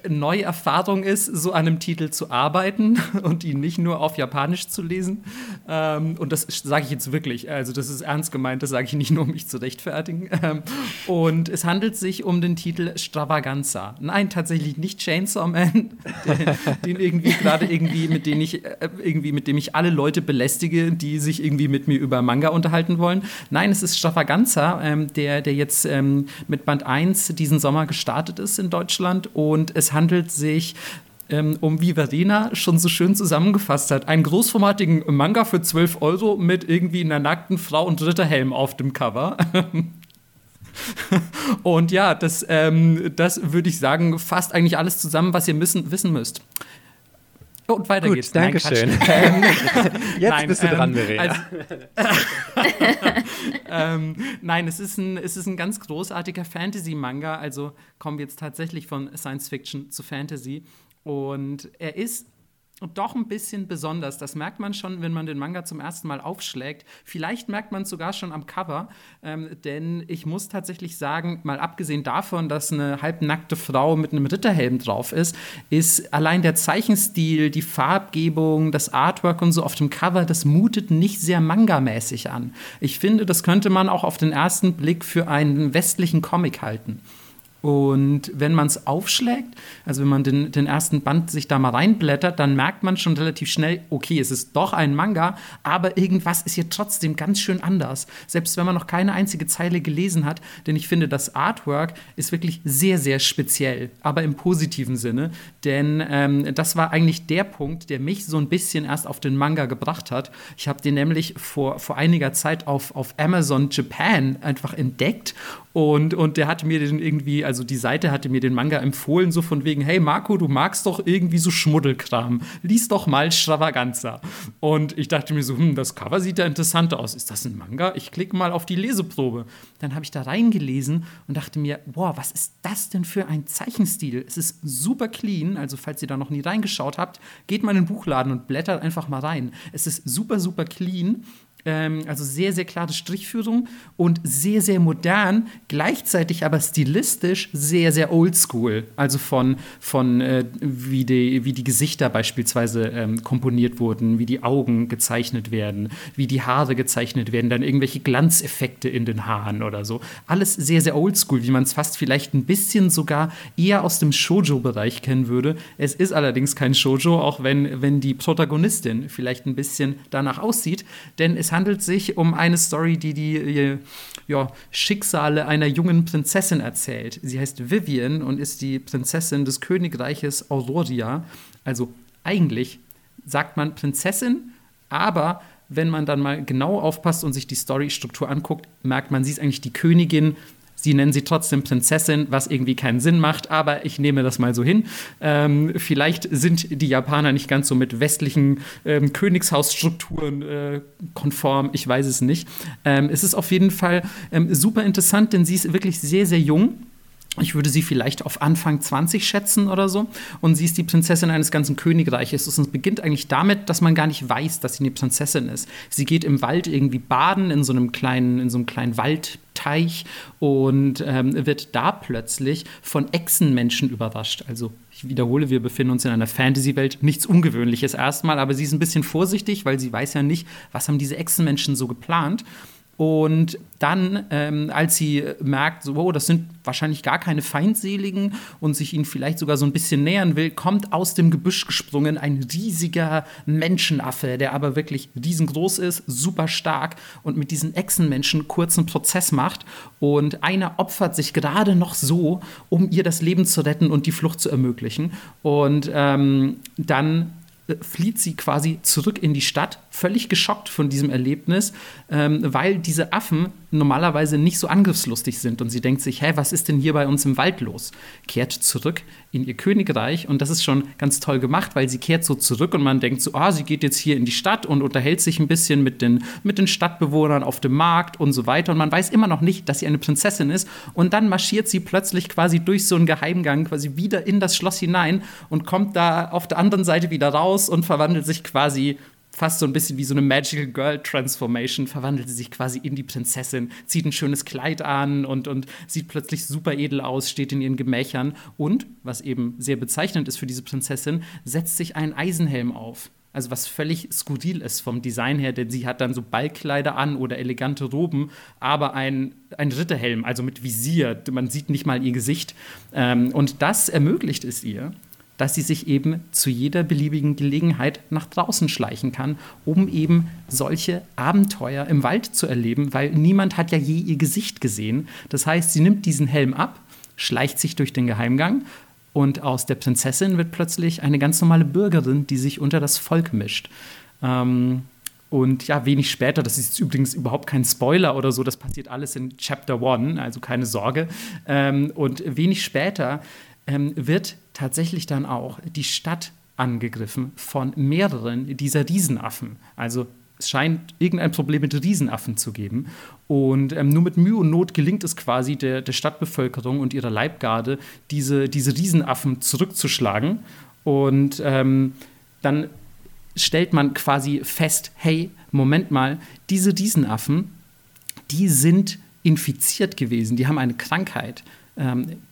[SPEAKER 5] neue Erfahrung ist, so an einem Titel zu arbeiten und ihn nicht nur auf Japanisch zu lesen. Ähm, und das sage ich jetzt wirklich, also das ist ernst gemeint, das sage ich nicht nur, um mich zu rechtfertigen. Ähm, und es handelt sich um den Titel Stravaganza. Nein, tatsächlich nicht Chainsaw Man, den, den irgendwie gerade irgendwie, mit dem ich äh, irgendwie, mit dem ich alle Leute belästige, die sich irgendwie mit mir über Manga unterhalten wollen. Nein, Nein, es ist Stravaganza, ähm, der, der jetzt ähm, mit Band 1 diesen Sommer gestartet ist in Deutschland. Und es handelt sich ähm, um wie Verena schon so schön zusammengefasst hat, einen großformatigen Manga für 12 Euro mit irgendwie einer nackten Frau und Ritterhelm auf dem Cover. und ja, das, ähm, das würde ich sagen, fasst eigentlich alles zusammen, was ihr müssen, wissen müsst. Und weiter
[SPEAKER 1] Gut,
[SPEAKER 5] geht's.
[SPEAKER 1] Danke schön. Ähm, jetzt nein, bist du dran, ähm, Verena.
[SPEAKER 5] Also, ähm, nein, es ist, ein, es ist ein ganz großartiger Fantasy-Manga. Also kommen wir jetzt tatsächlich von Science Fiction zu Fantasy. Und er ist doch ein bisschen besonders. Das merkt man schon, wenn man den Manga zum ersten Mal aufschlägt. Vielleicht merkt man es sogar schon am Cover, ähm, denn ich muss tatsächlich sagen, mal abgesehen davon, dass eine halbnackte Frau mit einem Ritterhelm drauf ist, ist allein der Zeichenstil, die Farbgebung, das Artwork und so auf dem Cover, das mutet nicht sehr Manga-mäßig an. Ich finde, das könnte man auch auf den ersten Blick für einen westlichen Comic halten. Und wenn man es aufschlägt, also wenn man den, den ersten Band sich da mal reinblättert, dann merkt man schon relativ schnell, okay, es ist doch ein Manga, aber irgendwas ist hier trotzdem ganz schön anders. Selbst wenn man noch keine einzige Zeile gelesen hat, denn ich finde, das Artwork ist wirklich sehr, sehr speziell, aber im positiven Sinne. Denn ähm, das war eigentlich der Punkt, der mich so ein bisschen erst auf den Manga gebracht hat. Ich habe den nämlich vor, vor einiger Zeit auf, auf Amazon Japan einfach entdeckt und, und der hatte mir den irgendwie, also die Seite hatte mir den Manga empfohlen, so von wegen, hey Marco, du magst doch irgendwie so Schmuddelkram. Lies doch mal Stravaganza. Und ich dachte mir so, hm, das Cover sieht ja interessant aus. Ist das ein Manga? Ich klicke mal auf die Leseprobe. Dann habe ich da reingelesen und dachte mir, boah, was ist das denn für ein Zeichenstil? Es ist super clean, also falls ihr da noch nie reingeschaut habt, geht mal in den Buchladen und blättert einfach mal rein. Es ist super, super clean ähm, also sehr, sehr klare Strichführung und sehr, sehr modern, gleichzeitig aber stilistisch sehr, sehr oldschool. Also von, von äh, wie, die, wie die Gesichter beispielsweise ähm, komponiert wurden, wie die Augen gezeichnet werden, wie die Haare gezeichnet werden, dann irgendwelche Glanzeffekte in den Haaren oder so. Alles sehr, sehr oldschool, wie man es fast vielleicht ein bisschen sogar eher aus dem Shoujo-Bereich kennen würde. Es ist allerdings kein Shoujo, auch wenn, wenn die Protagonistin vielleicht ein bisschen danach aussieht, denn es handelt sich um eine Story, die die äh, ja, Schicksale einer jungen Prinzessin erzählt. Sie heißt Vivian und ist die Prinzessin des Königreiches Auroria. Also eigentlich sagt man Prinzessin, aber wenn man dann mal genau aufpasst und sich die Storystruktur anguckt, merkt man, sie ist eigentlich die Königin Sie nennen sie trotzdem Prinzessin, was irgendwie keinen Sinn macht, aber ich nehme das mal so hin. Ähm, vielleicht sind die Japaner nicht ganz so mit westlichen ähm, Königshausstrukturen äh, konform, ich weiß es nicht. Ähm, es ist auf jeden Fall ähm, super interessant, denn sie ist wirklich sehr, sehr jung ich würde sie vielleicht auf Anfang 20 schätzen oder so. Und sie ist die Prinzessin eines ganzen Königreiches. Und es beginnt eigentlich damit, dass man gar nicht weiß, dass sie eine Prinzessin ist. Sie geht im Wald irgendwie baden in so einem kleinen, in so einem kleinen Waldteich und ähm, wird da plötzlich von Echsenmenschen überrascht. Also ich wiederhole, wir befinden uns in einer Fantasy-Welt. Nichts Ungewöhnliches erstmal, aber sie ist ein bisschen vorsichtig, weil sie weiß ja nicht, was haben diese Echsenmenschen so geplant. Und dann, ähm, als sie merkt, so, oh, das sind wahrscheinlich gar keine Feindseligen und sich ihnen vielleicht sogar so ein bisschen nähern will, kommt aus dem Gebüsch gesprungen ein riesiger Menschenaffe, der aber wirklich riesengroß ist, super stark und mit diesen Echsenmenschen kurzen Prozess macht. Und einer opfert sich gerade noch so, um ihr das Leben zu retten und die Flucht zu ermöglichen. Und ähm, dann flieht sie quasi zurück in die Stadt, völlig geschockt von diesem Erlebnis, ähm, weil diese Affen normalerweise nicht so angriffslustig sind. Und sie denkt sich, hä, was ist denn hier bei uns im Wald los? Kehrt zurück in ihr Königreich und das ist schon ganz toll gemacht, weil sie kehrt so zurück und man denkt so, ah, sie geht jetzt hier in die Stadt und unterhält sich ein bisschen mit den, mit den Stadtbewohnern auf dem Markt und so weiter. Und man weiß immer noch nicht, dass sie eine Prinzessin ist. Und dann marschiert sie plötzlich quasi durch so einen Geheimgang quasi wieder in das Schloss hinein und kommt da auf der anderen Seite wieder raus und verwandelt sich quasi fast so ein bisschen wie so eine Magical Girl Transformation, verwandelt sie sich quasi in die Prinzessin, zieht ein schönes Kleid an und, und sieht plötzlich super edel aus, steht in ihren Gemächern und, was eben sehr bezeichnend ist für diese Prinzessin, setzt sich einen Eisenhelm auf. Also was völlig skurril ist vom Design her, denn sie hat dann so Ballkleider an oder elegante Roben, aber ein, ein Ritterhelm, also mit Visier. Man sieht nicht mal ihr Gesicht. Ähm, und das ermöglicht es ihr, dass sie sich eben zu jeder beliebigen Gelegenheit nach draußen schleichen kann, um eben solche Abenteuer im Wald zu erleben, weil niemand hat ja je ihr Gesicht gesehen. Das heißt, sie nimmt diesen Helm ab, schleicht sich durch den Geheimgang und aus der Prinzessin wird plötzlich eine ganz normale Bürgerin, die sich unter das Volk mischt. Ähm, und ja, wenig später, das ist übrigens überhaupt kein Spoiler oder so, das passiert alles in Chapter One, also keine Sorge. Ähm, und wenig später ähm, wird tatsächlich dann auch die Stadt angegriffen von mehreren dieser Riesenaffen. Also es scheint irgendein Problem mit Riesenaffen zu geben. Und ähm, nur mit Mühe und Not gelingt es quasi der, der Stadtbevölkerung und ihrer Leibgarde, diese, diese Riesenaffen zurückzuschlagen. Und ähm, dann stellt man quasi fest, hey, Moment mal, diese Riesenaffen, die sind infiziert gewesen, die haben eine Krankheit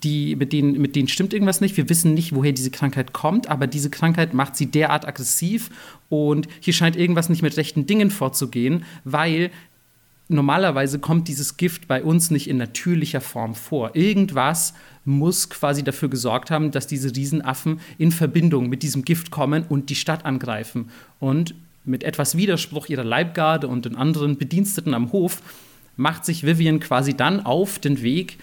[SPEAKER 5] die, mit, denen, mit denen stimmt irgendwas nicht. Wir wissen nicht, woher diese Krankheit kommt, aber diese Krankheit macht sie derart aggressiv und hier scheint irgendwas nicht mit rechten Dingen vorzugehen, weil normalerweise kommt dieses Gift bei uns nicht in natürlicher Form vor. Irgendwas muss quasi dafür gesorgt haben, dass diese Riesenaffen in Verbindung mit diesem Gift kommen und die Stadt angreifen. Und mit etwas Widerspruch ihrer Leibgarde und den anderen Bediensteten am Hof macht sich Vivian quasi dann auf den Weg,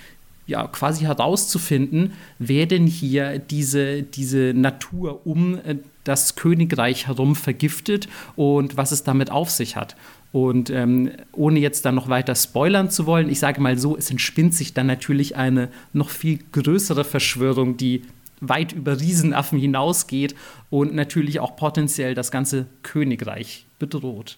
[SPEAKER 5] ja, quasi herauszufinden, wer denn hier diese, diese Natur um äh, das Königreich herum vergiftet und was es damit auf sich hat. Und ähm, ohne jetzt dann noch weiter spoilern zu wollen, ich sage mal so, es entspinnt sich dann natürlich eine noch viel größere Verschwörung, die weit über Riesenaffen hinausgeht und natürlich auch potenziell das ganze Königreich bedroht.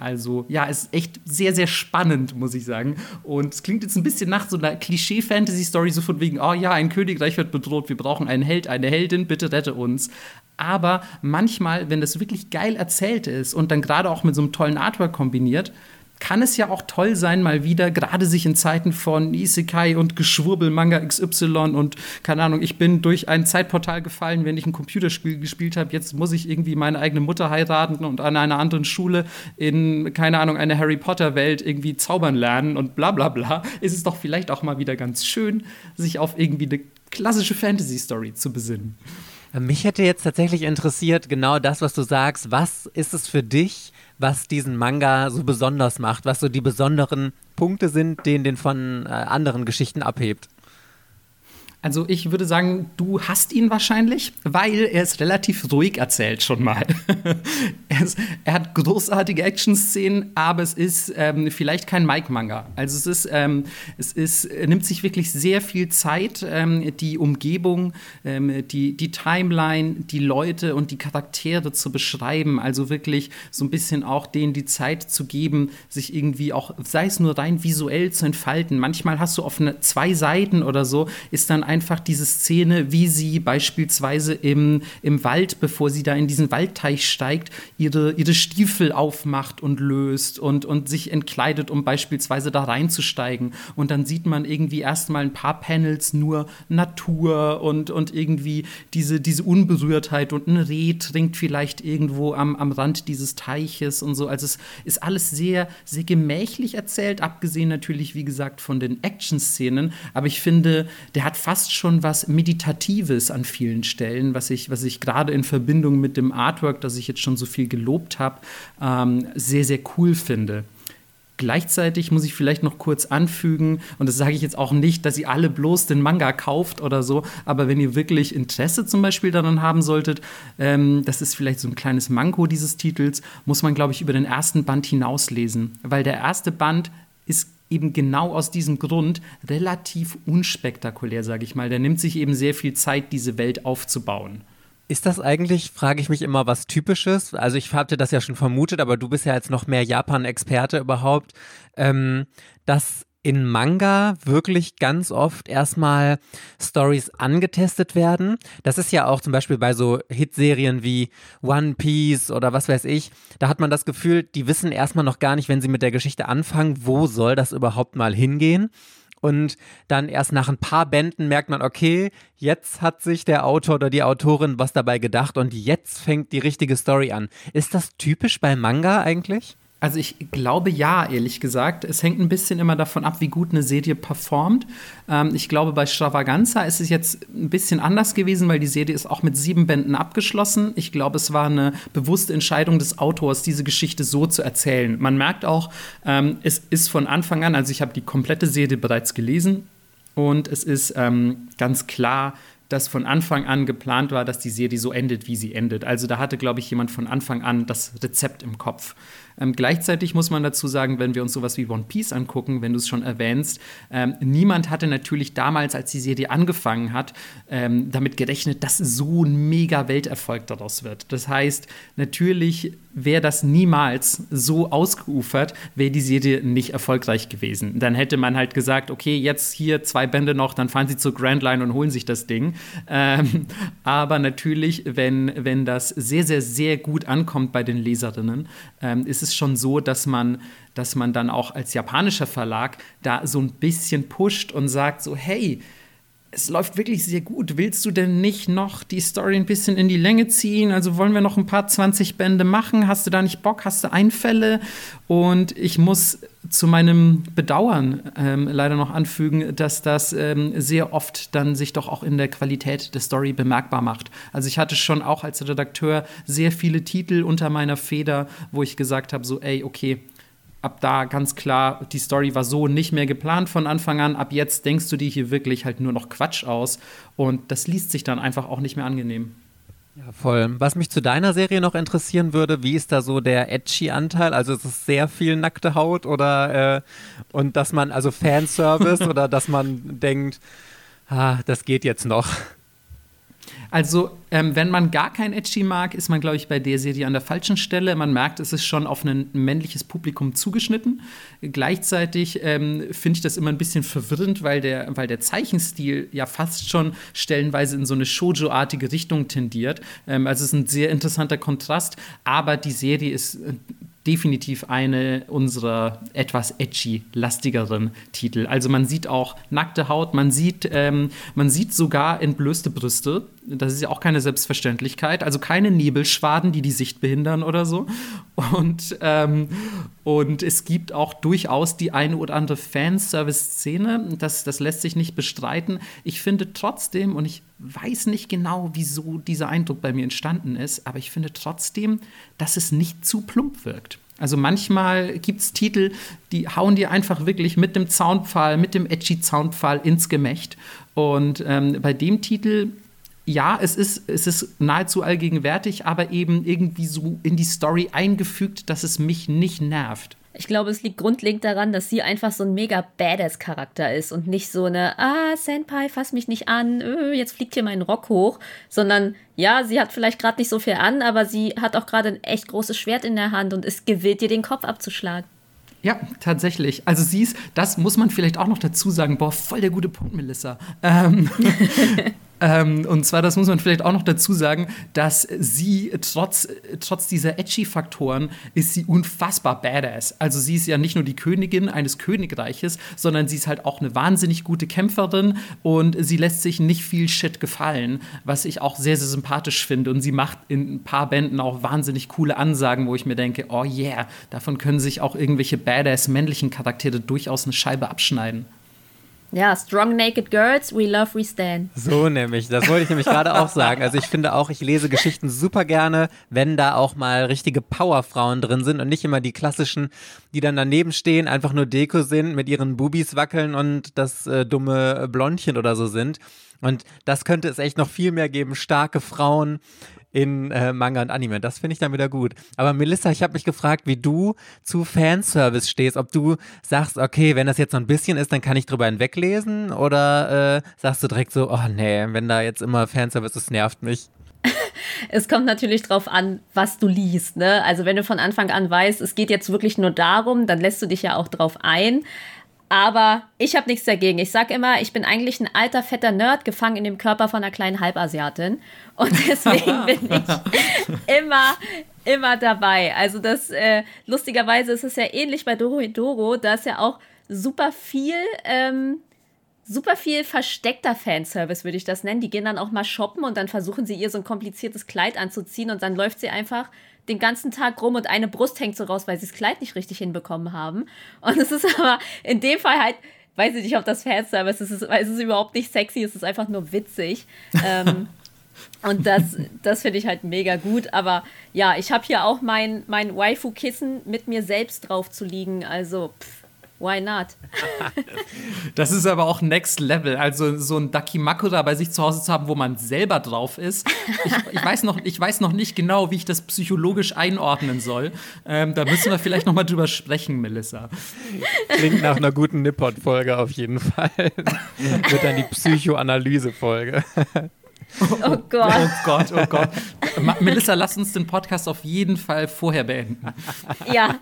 [SPEAKER 5] Also ja, ist echt sehr, sehr spannend, muss ich sagen. Und es klingt jetzt ein bisschen nach so einer Klischee-Fantasy-Story, so von wegen, oh ja, ein Königreich wird bedroht, wir brauchen einen Held, eine Heldin, bitte rette uns. Aber manchmal, wenn das wirklich geil erzählt ist und dann gerade auch mit so einem tollen Artwork kombiniert, kann es ja auch toll sein, mal wieder, gerade sich in Zeiten von Isekai und Geschwurbel, Manga XY und keine Ahnung, ich bin durch ein Zeitportal gefallen, wenn ich ein Computerspiel gespielt habe. Jetzt muss ich irgendwie meine eigene Mutter heiraten und an einer anderen Schule in, keine Ahnung, eine Harry Potter-Welt irgendwie zaubern lernen und bla bla bla. Ist es doch vielleicht auch mal wieder ganz schön, sich auf irgendwie eine klassische Fantasy-Story zu besinnen.
[SPEAKER 1] Mich hätte jetzt tatsächlich interessiert, genau das, was du sagst. Was ist es für dich? Was diesen Manga so besonders macht, was so die besonderen Punkte sind, den den von äh, anderen Geschichten abhebt.
[SPEAKER 5] Also ich würde sagen, du hast ihn wahrscheinlich, weil er ist relativ ruhig erzählt schon mal. er, ist, er, hat großartige Action-Szenen, aber es ist ähm, vielleicht kein Mike-Manga. Also es ist, ähm, es ist, er nimmt sich wirklich sehr viel Zeit, ähm, die Umgebung, ähm, die, die Timeline, die Leute und die Charaktere zu beschreiben. Also wirklich so ein bisschen auch denen die Zeit zu geben, sich irgendwie auch, sei es nur rein visuell zu entfalten. Manchmal hast du auf eine, zwei Seiten oder so, ist dann einfach diese Szene, wie sie beispielsweise im, im Wald, bevor sie da in diesen Waldteich steigt, ihre, ihre Stiefel aufmacht und löst und, und sich entkleidet, um beispielsweise da reinzusteigen. Und dann sieht man irgendwie erstmal ein paar Panels nur Natur und, und irgendwie diese, diese Unberührtheit und ein Reh trinkt vielleicht irgendwo am, am Rand dieses Teiches und so. Also es ist alles sehr, sehr gemächlich erzählt, abgesehen natürlich, wie gesagt, von den Action-Szenen. Aber ich finde, der hat fast fast schon was Meditatives an vielen Stellen, was ich, was ich gerade in Verbindung mit dem Artwork, das ich jetzt schon so viel gelobt habe, ähm, sehr, sehr cool finde. Gleichzeitig muss ich vielleicht noch kurz anfügen, und das sage ich jetzt auch nicht, dass ihr alle bloß den Manga kauft oder so, aber wenn ihr wirklich Interesse zum Beispiel daran haben solltet, ähm, das ist vielleicht so ein kleines Manko dieses Titels, muss man, glaube ich, über den ersten Band hinauslesen, weil der erste Band ist eben genau aus diesem Grund relativ unspektakulär, sage ich mal. Der nimmt sich eben sehr viel Zeit, diese Welt aufzubauen.
[SPEAKER 1] Ist das eigentlich, frage ich mich immer, was Typisches? Also ich hatte das ja schon vermutet, aber du bist ja jetzt noch mehr Japan-Experte überhaupt, ähm, dass in Manga wirklich ganz oft erstmal Stories angetestet werden. Das ist ja auch zum Beispiel bei so Hitserien wie One Piece oder was weiß ich. Da hat man das Gefühl, die wissen erstmal noch gar nicht, wenn sie mit der Geschichte anfangen, wo soll das überhaupt mal hingehen. Und dann erst nach ein paar Bänden merkt man, okay, jetzt hat sich der Autor oder die Autorin was dabei gedacht und jetzt fängt die richtige Story an. Ist das typisch bei Manga eigentlich?
[SPEAKER 5] Also ich glaube ja, ehrlich gesagt. Es hängt ein bisschen immer davon ab, wie gut eine Serie performt. Ähm, ich glaube, bei Stravaganza ist es jetzt ein bisschen anders gewesen, weil die Serie ist auch mit sieben Bänden abgeschlossen. Ich glaube, es war eine bewusste Entscheidung des Autors, diese Geschichte so zu erzählen. Man merkt auch, ähm, es ist von Anfang an, also ich habe die komplette Serie bereits gelesen und es ist ähm, ganz klar, dass von Anfang an geplant war, dass die Serie so endet, wie sie endet. Also da hatte, glaube ich, jemand von Anfang an das Rezept im Kopf. Ähm, gleichzeitig muss man dazu sagen, wenn wir uns sowas wie One Piece angucken, wenn du es schon erwähnst, ähm, niemand hatte natürlich damals, als die Serie angefangen hat, ähm, damit gerechnet, dass so ein mega Welterfolg daraus wird. Das heißt, natürlich wäre das niemals so ausgeufert, wäre die Serie nicht erfolgreich gewesen. Dann hätte man halt gesagt, okay, jetzt hier zwei Bände noch, dann fahren sie zur Grand Line und holen sich das Ding. Ähm, aber natürlich, wenn, wenn das sehr, sehr, sehr gut ankommt bei den Leserinnen, ähm, ist es schon so, dass man, dass man dann auch als japanischer Verlag da so ein bisschen pusht und sagt so, hey, es läuft wirklich sehr gut. Willst du denn nicht noch die Story ein bisschen in die Länge ziehen? Also wollen wir noch ein paar 20 Bände machen? Hast du da nicht Bock? Hast du Einfälle? Und ich muss zu meinem Bedauern ähm, leider noch anfügen, dass das ähm, sehr oft dann sich doch auch in der Qualität der Story bemerkbar macht. Also ich hatte schon auch als Redakteur sehr viele Titel unter meiner Feder, wo ich gesagt habe, so, ey, okay, ab da ganz klar, die Story war so nicht mehr geplant von Anfang an. Ab jetzt denkst du dir hier wirklich halt nur noch Quatsch aus. Und das liest sich dann einfach auch nicht mehr angenehm.
[SPEAKER 1] Ja, voll. Was mich zu deiner Serie noch interessieren würde, wie ist da so der edgy Anteil? Also ist es sehr viel nackte Haut oder äh, und dass man, also Fanservice oder dass man denkt, ah, das geht jetzt noch.
[SPEAKER 5] Also, ähm, wenn man gar kein Edgy mag, ist man, glaube ich, bei der Serie an der falschen Stelle. Man merkt, es ist schon auf ein männliches Publikum zugeschnitten. Gleichzeitig ähm, finde ich das immer ein bisschen verwirrend, weil der, weil der Zeichenstil ja fast schon stellenweise in so eine Shoujo-artige Richtung tendiert. Ähm, also, es ist ein sehr interessanter Kontrast, aber die Serie ist äh, definitiv eine unserer etwas edgy, lastigeren Titel. Also man sieht auch nackte Haut, man sieht, ähm, man sieht sogar entblößte Brüste. Das ist ja auch keine Selbstverständlichkeit. Also keine Nebelschwaden, die die Sicht behindern oder so. Und, ähm, und es gibt auch durchaus die eine oder andere Fanservice-Szene. Das, das lässt sich nicht bestreiten. Ich finde trotzdem, und ich weiß nicht genau, wieso dieser Eindruck bei mir entstanden ist, aber ich finde trotzdem, dass es nicht zu plump wirkt. Also manchmal gibt es Titel, die hauen dir einfach wirklich mit dem Zaunpfahl, mit dem edgy Zaunpfahl ins Gemächt. Und ähm, bei dem Titel, ja, es ist, es ist nahezu allgegenwärtig, aber eben irgendwie so in die Story eingefügt, dass es mich nicht nervt.
[SPEAKER 4] Ich glaube, es liegt grundlegend daran, dass sie einfach so ein mega Badass-Charakter ist und nicht so eine, ah, Senpai, fass mich nicht an, öh, jetzt fliegt hier mein Rock hoch, sondern ja, sie hat vielleicht gerade nicht so viel an, aber sie hat auch gerade ein echt großes Schwert in der Hand und ist gewillt, dir den Kopf abzuschlagen.
[SPEAKER 5] Ja, tatsächlich. Also sie ist, das muss man vielleicht auch noch dazu sagen, boah, voll der gute Punkt, Melissa. Ähm, Ähm, und zwar, das muss man vielleicht auch noch dazu sagen, dass sie trotz, trotz dieser Edgy-Faktoren ist sie unfassbar badass. Also sie ist ja nicht nur die Königin eines Königreiches, sondern sie ist halt auch eine wahnsinnig gute Kämpferin und sie lässt sich nicht viel Shit gefallen, was ich auch sehr, sehr sympathisch finde. Und sie macht in ein paar Bänden auch wahnsinnig coole Ansagen, wo ich mir denke, oh yeah, davon können sich auch irgendwelche badass männlichen Charaktere durchaus eine Scheibe abschneiden.
[SPEAKER 4] Ja, Strong Naked Girls, We Love, We Stand.
[SPEAKER 1] So nämlich, das wollte ich nämlich gerade auch sagen. Also ich finde auch, ich lese Geschichten super gerne, wenn da auch mal richtige Powerfrauen drin sind und nicht immer die klassischen, die dann daneben stehen, einfach nur Deko sind, mit ihren Bubis wackeln und das äh, dumme Blondchen oder so sind. Und das könnte es echt noch viel mehr geben. Starke Frauen, in äh, Manga und Anime. Das finde ich dann wieder gut. Aber Melissa, ich habe mich gefragt, wie du zu Fanservice stehst. Ob du sagst, okay, wenn das jetzt so ein bisschen ist, dann kann ich drüber hinweglesen oder äh, sagst du direkt so, oh nee, wenn da jetzt immer Fanservice ist, nervt mich.
[SPEAKER 4] Es kommt natürlich drauf an, was du liest. Ne? Also wenn du von Anfang an weißt, es geht jetzt wirklich nur darum, dann lässt du dich ja auch drauf ein. Aber ich habe nichts dagegen. Ich sage immer, ich bin eigentlich ein alter, fetter Nerd, gefangen in dem Körper von einer kleinen Halbasiatin. Und deswegen bin ich immer, immer dabei. Also das, äh, lustigerweise ist es ja ähnlich bei Doro Doro, da ist ja auch super viel, ähm, super viel versteckter Fanservice, würde ich das nennen. Die gehen dann auch mal shoppen und dann versuchen sie ihr so ein kompliziertes Kleid anzuziehen und dann läuft sie einfach den ganzen Tag rum und eine Brust hängt so raus, weil sie das Kleid nicht richtig hinbekommen haben. Und es ist aber in dem Fall halt, weiß ich nicht, ob das Fanservice ist, es ist überhaupt nicht sexy, es ist einfach nur witzig. ähm, und das, das finde ich halt mega gut. Aber ja, ich habe hier auch mein, mein Waifu-Kissen mit mir selbst drauf zu liegen. Also, pff, Why not?
[SPEAKER 5] das ist aber auch Next Level. Also so ein Dakimakura bei sich zu Hause zu haben, wo man selber drauf ist. Ich, ich, weiß, noch, ich weiß noch nicht genau, wie ich das psychologisch einordnen soll. Ähm, da müssen wir vielleicht noch mal drüber sprechen, Melissa.
[SPEAKER 1] Klingt nach einer guten Nippot-Folge auf jeden Fall. Wird dann die Psychoanalyse-Folge.
[SPEAKER 4] Oh Gott.
[SPEAKER 5] Oh Gott, oh Gott. Ma- Melissa, lass uns den Podcast auf jeden Fall vorher beenden.
[SPEAKER 4] Ja.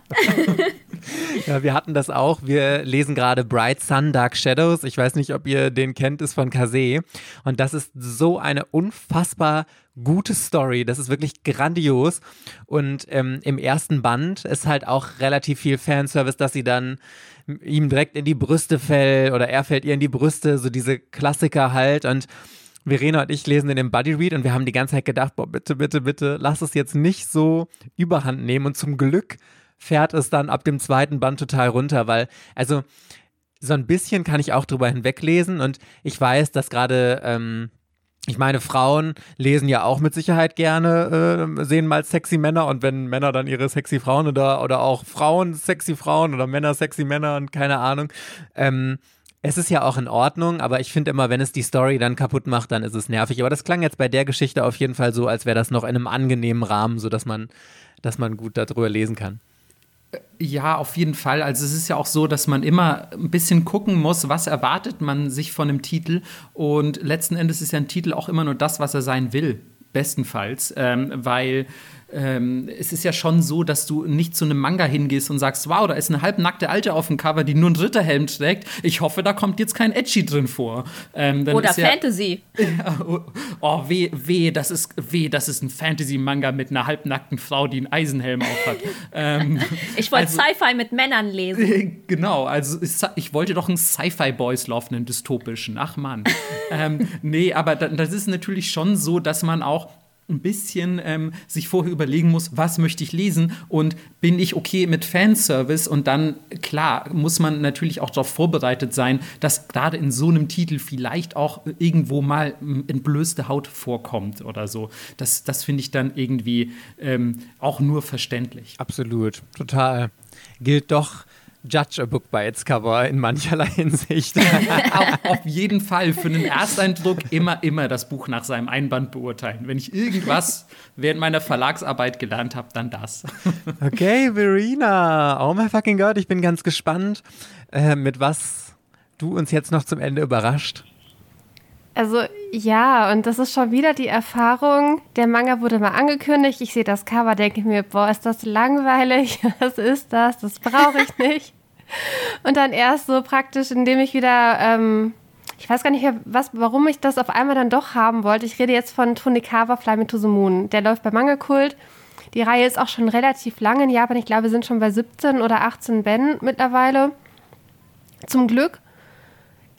[SPEAKER 1] Ja, wir hatten das auch. Wir lesen gerade Bright Sun, Dark Shadows. Ich weiß nicht, ob ihr den kennt, ist von Kase. Und das ist so eine unfassbar gute Story. Das ist wirklich grandios. Und ähm, im ersten Band ist halt auch relativ viel Fanservice, dass sie dann ihm direkt in die Brüste fällt oder er fällt ihr in die Brüste, so diese Klassiker halt. Und Verena und ich lesen in dem Buddy Read und wir haben die ganze Zeit gedacht, boah, bitte, bitte, bitte, lass es jetzt nicht so überhand nehmen. Und zum Glück fährt es dann ab dem zweiten Band total runter, weil, also, so ein bisschen kann ich auch drüber hinweglesen und ich weiß, dass gerade, ähm, ich meine, Frauen lesen ja auch mit Sicherheit gerne, äh, sehen mal sexy Männer und wenn Männer dann ihre sexy Frauen oder, oder auch Frauen sexy Frauen oder Männer sexy Männer und keine Ahnung, ähm, es ist ja auch in Ordnung, aber ich finde immer, wenn es die Story dann kaputt macht, dann ist es nervig. Aber das klang jetzt bei der Geschichte auf jeden Fall so, als wäre das noch in einem angenehmen Rahmen, sodass man, dass man gut darüber lesen kann.
[SPEAKER 5] Ja, auf jeden Fall. Also es ist ja auch so, dass man immer ein bisschen gucken muss, was erwartet man sich von einem Titel. Und letzten Endes ist ja ein Titel auch immer nur das, was er sein will. Bestenfalls. Ähm, weil ähm, es ist ja schon so, dass du nicht zu einem Manga hingehst und sagst, wow, da ist eine halbnackte Alte auf dem Cover, die nur einen Ritterhelm trägt. Ich hoffe, da kommt jetzt kein Edgy drin vor. Ähm,
[SPEAKER 4] Oder
[SPEAKER 5] ist ja-
[SPEAKER 4] Fantasy.
[SPEAKER 5] ja, oh, oh, weh, weh, das ist, weh, das ist ein Fantasy-Manga mit einer halbnackten Frau, die einen Eisenhelm aufhat. ähm,
[SPEAKER 4] Ich wollte
[SPEAKER 5] Also-
[SPEAKER 4] Sci-Fi mit Männern lesen.
[SPEAKER 5] genau, also ich wollte doch einen Sci-Fi-Boys Love, einen dystopischen. Ach Mann. ähm, nee, aber da, das ist natürlich schon so, dass man auch ein bisschen ähm, sich vorher überlegen muss, was möchte ich lesen und bin ich okay mit Fanservice und dann, klar, muss man natürlich auch darauf vorbereitet sein, dass gerade in so einem Titel vielleicht auch irgendwo mal entblößte Haut vorkommt oder so. Das, das finde ich dann irgendwie ähm, auch nur verständlich.
[SPEAKER 1] Absolut, total. Gilt doch Judge a Book by its Cover in mancherlei Hinsicht.
[SPEAKER 5] auf, auf jeden Fall für einen Ersteindruck immer, immer das Buch nach seinem Einband beurteilen. Wenn ich irgendwas während meiner Verlagsarbeit gelernt habe, dann das.
[SPEAKER 1] Okay, Verena. Oh my fucking God, ich bin ganz gespannt, äh, mit was du uns jetzt noch zum Ende überrascht.
[SPEAKER 2] Also ja, und das ist schon wieder die Erfahrung. Der Manga wurde mal angekündigt. Ich sehe das Cover, denke mir, boah, ist das langweilig. Was ist das? Das brauche ich nicht. Und dann erst so praktisch, indem ich wieder, ähm, ich weiß gar nicht mehr, was, warum ich das auf einmal dann doch haben wollte. Ich rede jetzt von Tonikawa Fly Me to the Moon. Der läuft bei Manga Kult. Die Reihe ist auch schon relativ lang in Japan. Ich glaube, wir sind schon bei 17 oder 18 Bänden mittlerweile. Zum Glück.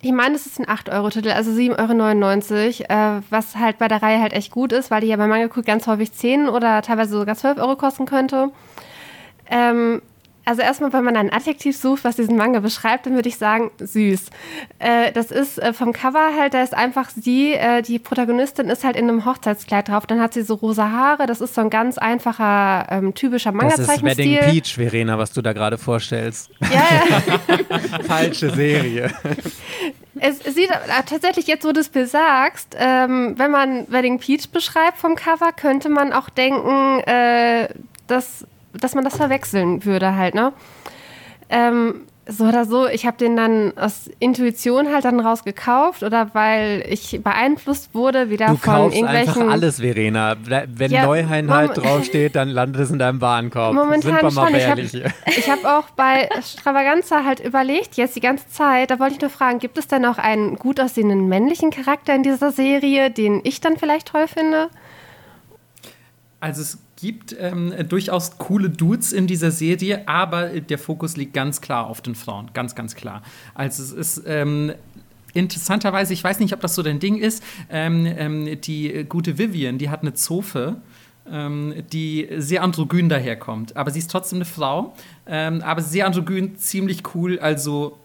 [SPEAKER 2] Ich meine, es ist ein 8-Euro-Titel, also 7,99 Euro, äh, was halt bei der Reihe halt echt gut ist, weil die ja bei Manga Cool ganz häufig 10 oder teilweise sogar 12 Euro kosten könnte. Ähm, also erstmal, wenn man ein Adjektiv sucht, was diesen Manga beschreibt, dann würde ich sagen, süß. Äh, das ist äh, vom Cover halt, da ist einfach sie, äh, die Protagonistin ist halt in einem Hochzeitskleid drauf, dann hat sie so rosa Haare, das ist so ein ganz einfacher, ähm, typischer
[SPEAKER 1] Das ist Wedding
[SPEAKER 2] Manga-Zeichenstil.
[SPEAKER 1] Peach, Verena, was du da gerade vorstellst.
[SPEAKER 2] Ja, ja.
[SPEAKER 1] Falsche Serie.
[SPEAKER 2] Es sieht äh, tatsächlich jetzt, wo du es besagst, ähm, wenn man Wedding Peach beschreibt vom Cover, könnte man auch denken, äh, dass, dass man das verwechseln würde halt, ne? Ähm, so oder so, ich habe den dann aus Intuition halt dann rausgekauft oder weil ich beeinflusst wurde wieder
[SPEAKER 1] Du
[SPEAKER 2] von irgendwelchen.
[SPEAKER 1] einfach alles, Verena. Wenn
[SPEAKER 2] Ja,
[SPEAKER 1] Neuheim halt draufsteht, dann landet es in deinem Warenkorb.
[SPEAKER 2] Momentan schon. Ich habe
[SPEAKER 1] ehrlich
[SPEAKER 2] hab auch bei Stravaganza halt überlegt, jetzt die ganze Zeit, da wollte ich nur fragen, gibt es denn auch einen gut aussehenden männlichen Charakter in dieser Serie, den ich dann vielleicht toll finde?
[SPEAKER 5] Also es gibt ähm, durchaus coole Dudes in dieser Serie, aber der Fokus liegt ganz klar auf den Frauen. Ganz, ganz klar. Also es ist ähm, interessanterweise, ich weiß nicht, ob das so dein Ding ist, ähm, ähm, die gute Vivian, die hat eine Zofe. Ähm, die sehr androgyn daherkommt. Aber sie ist trotzdem eine Frau. Ähm, aber sehr androgyn, ziemlich cool. Also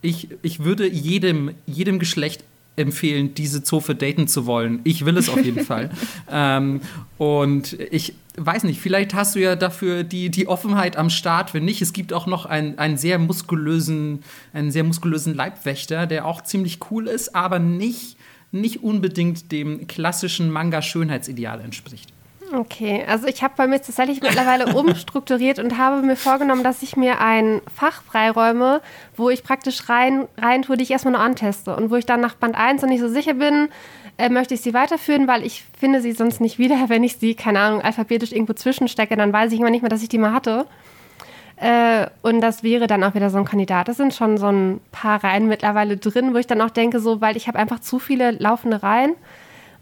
[SPEAKER 5] ich, ich würde jedem, jedem Geschlecht empfehlen, diese Zofe daten zu wollen. Ich will es auf jeden Fall. Ähm, und ich weiß nicht, vielleicht hast du ja dafür die, die Offenheit am Start. Wenn nicht, es gibt auch noch einen, einen sehr muskulösen, einen sehr muskulösen Leibwächter, der auch ziemlich cool ist, aber nicht, nicht unbedingt dem klassischen Manga-Schönheitsideal entspricht.
[SPEAKER 2] Okay, also ich habe bei mir tatsächlich mittlerweile umstrukturiert und habe mir vorgenommen, dass ich mir ein Fach freiräume, wo ich praktisch rein, rein tue, die ich erstmal nur anteste und wo ich dann nach Band 1 noch nicht so sicher bin, äh, möchte ich sie weiterführen, weil ich finde sie sonst nicht wieder, wenn ich sie, keine Ahnung, alphabetisch irgendwo zwischenstecke, dann weiß ich immer nicht mehr, dass ich die mal hatte. Äh, und das wäre dann auch wieder so ein Kandidat. Das sind schon so ein paar Reihen mittlerweile drin, wo ich dann auch denke, so, weil ich habe einfach zu viele laufende Reihen.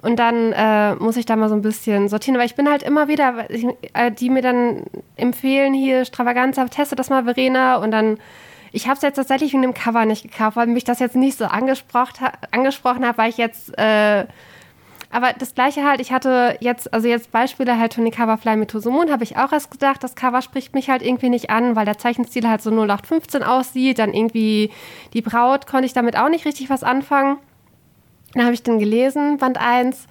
[SPEAKER 2] Und dann äh, muss ich da mal so ein bisschen sortieren. Aber ich bin halt immer wieder, äh, die mir dann empfehlen, hier Stravaganza, teste das mal, Verena. Und dann, ich habe es jetzt tatsächlich wegen dem Cover nicht gekauft, weil mich das jetzt nicht so angesprochen, angesprochen hat, weil ich jetzt äh, aber das gleiche halt, ich hatte jetzt, also jetzt Beispiele halt Tony Coverfly mit Tosumun, habe ich auch erst gedacht, das Cover spricht mich halt irgendwie nicht an, weil der Zeichenstil halt so 0815 aussieht, dann irgendwie die Braut konnte ich damit auch nicht richtig was anfangen. Dann habe ich den gelesen, Band 1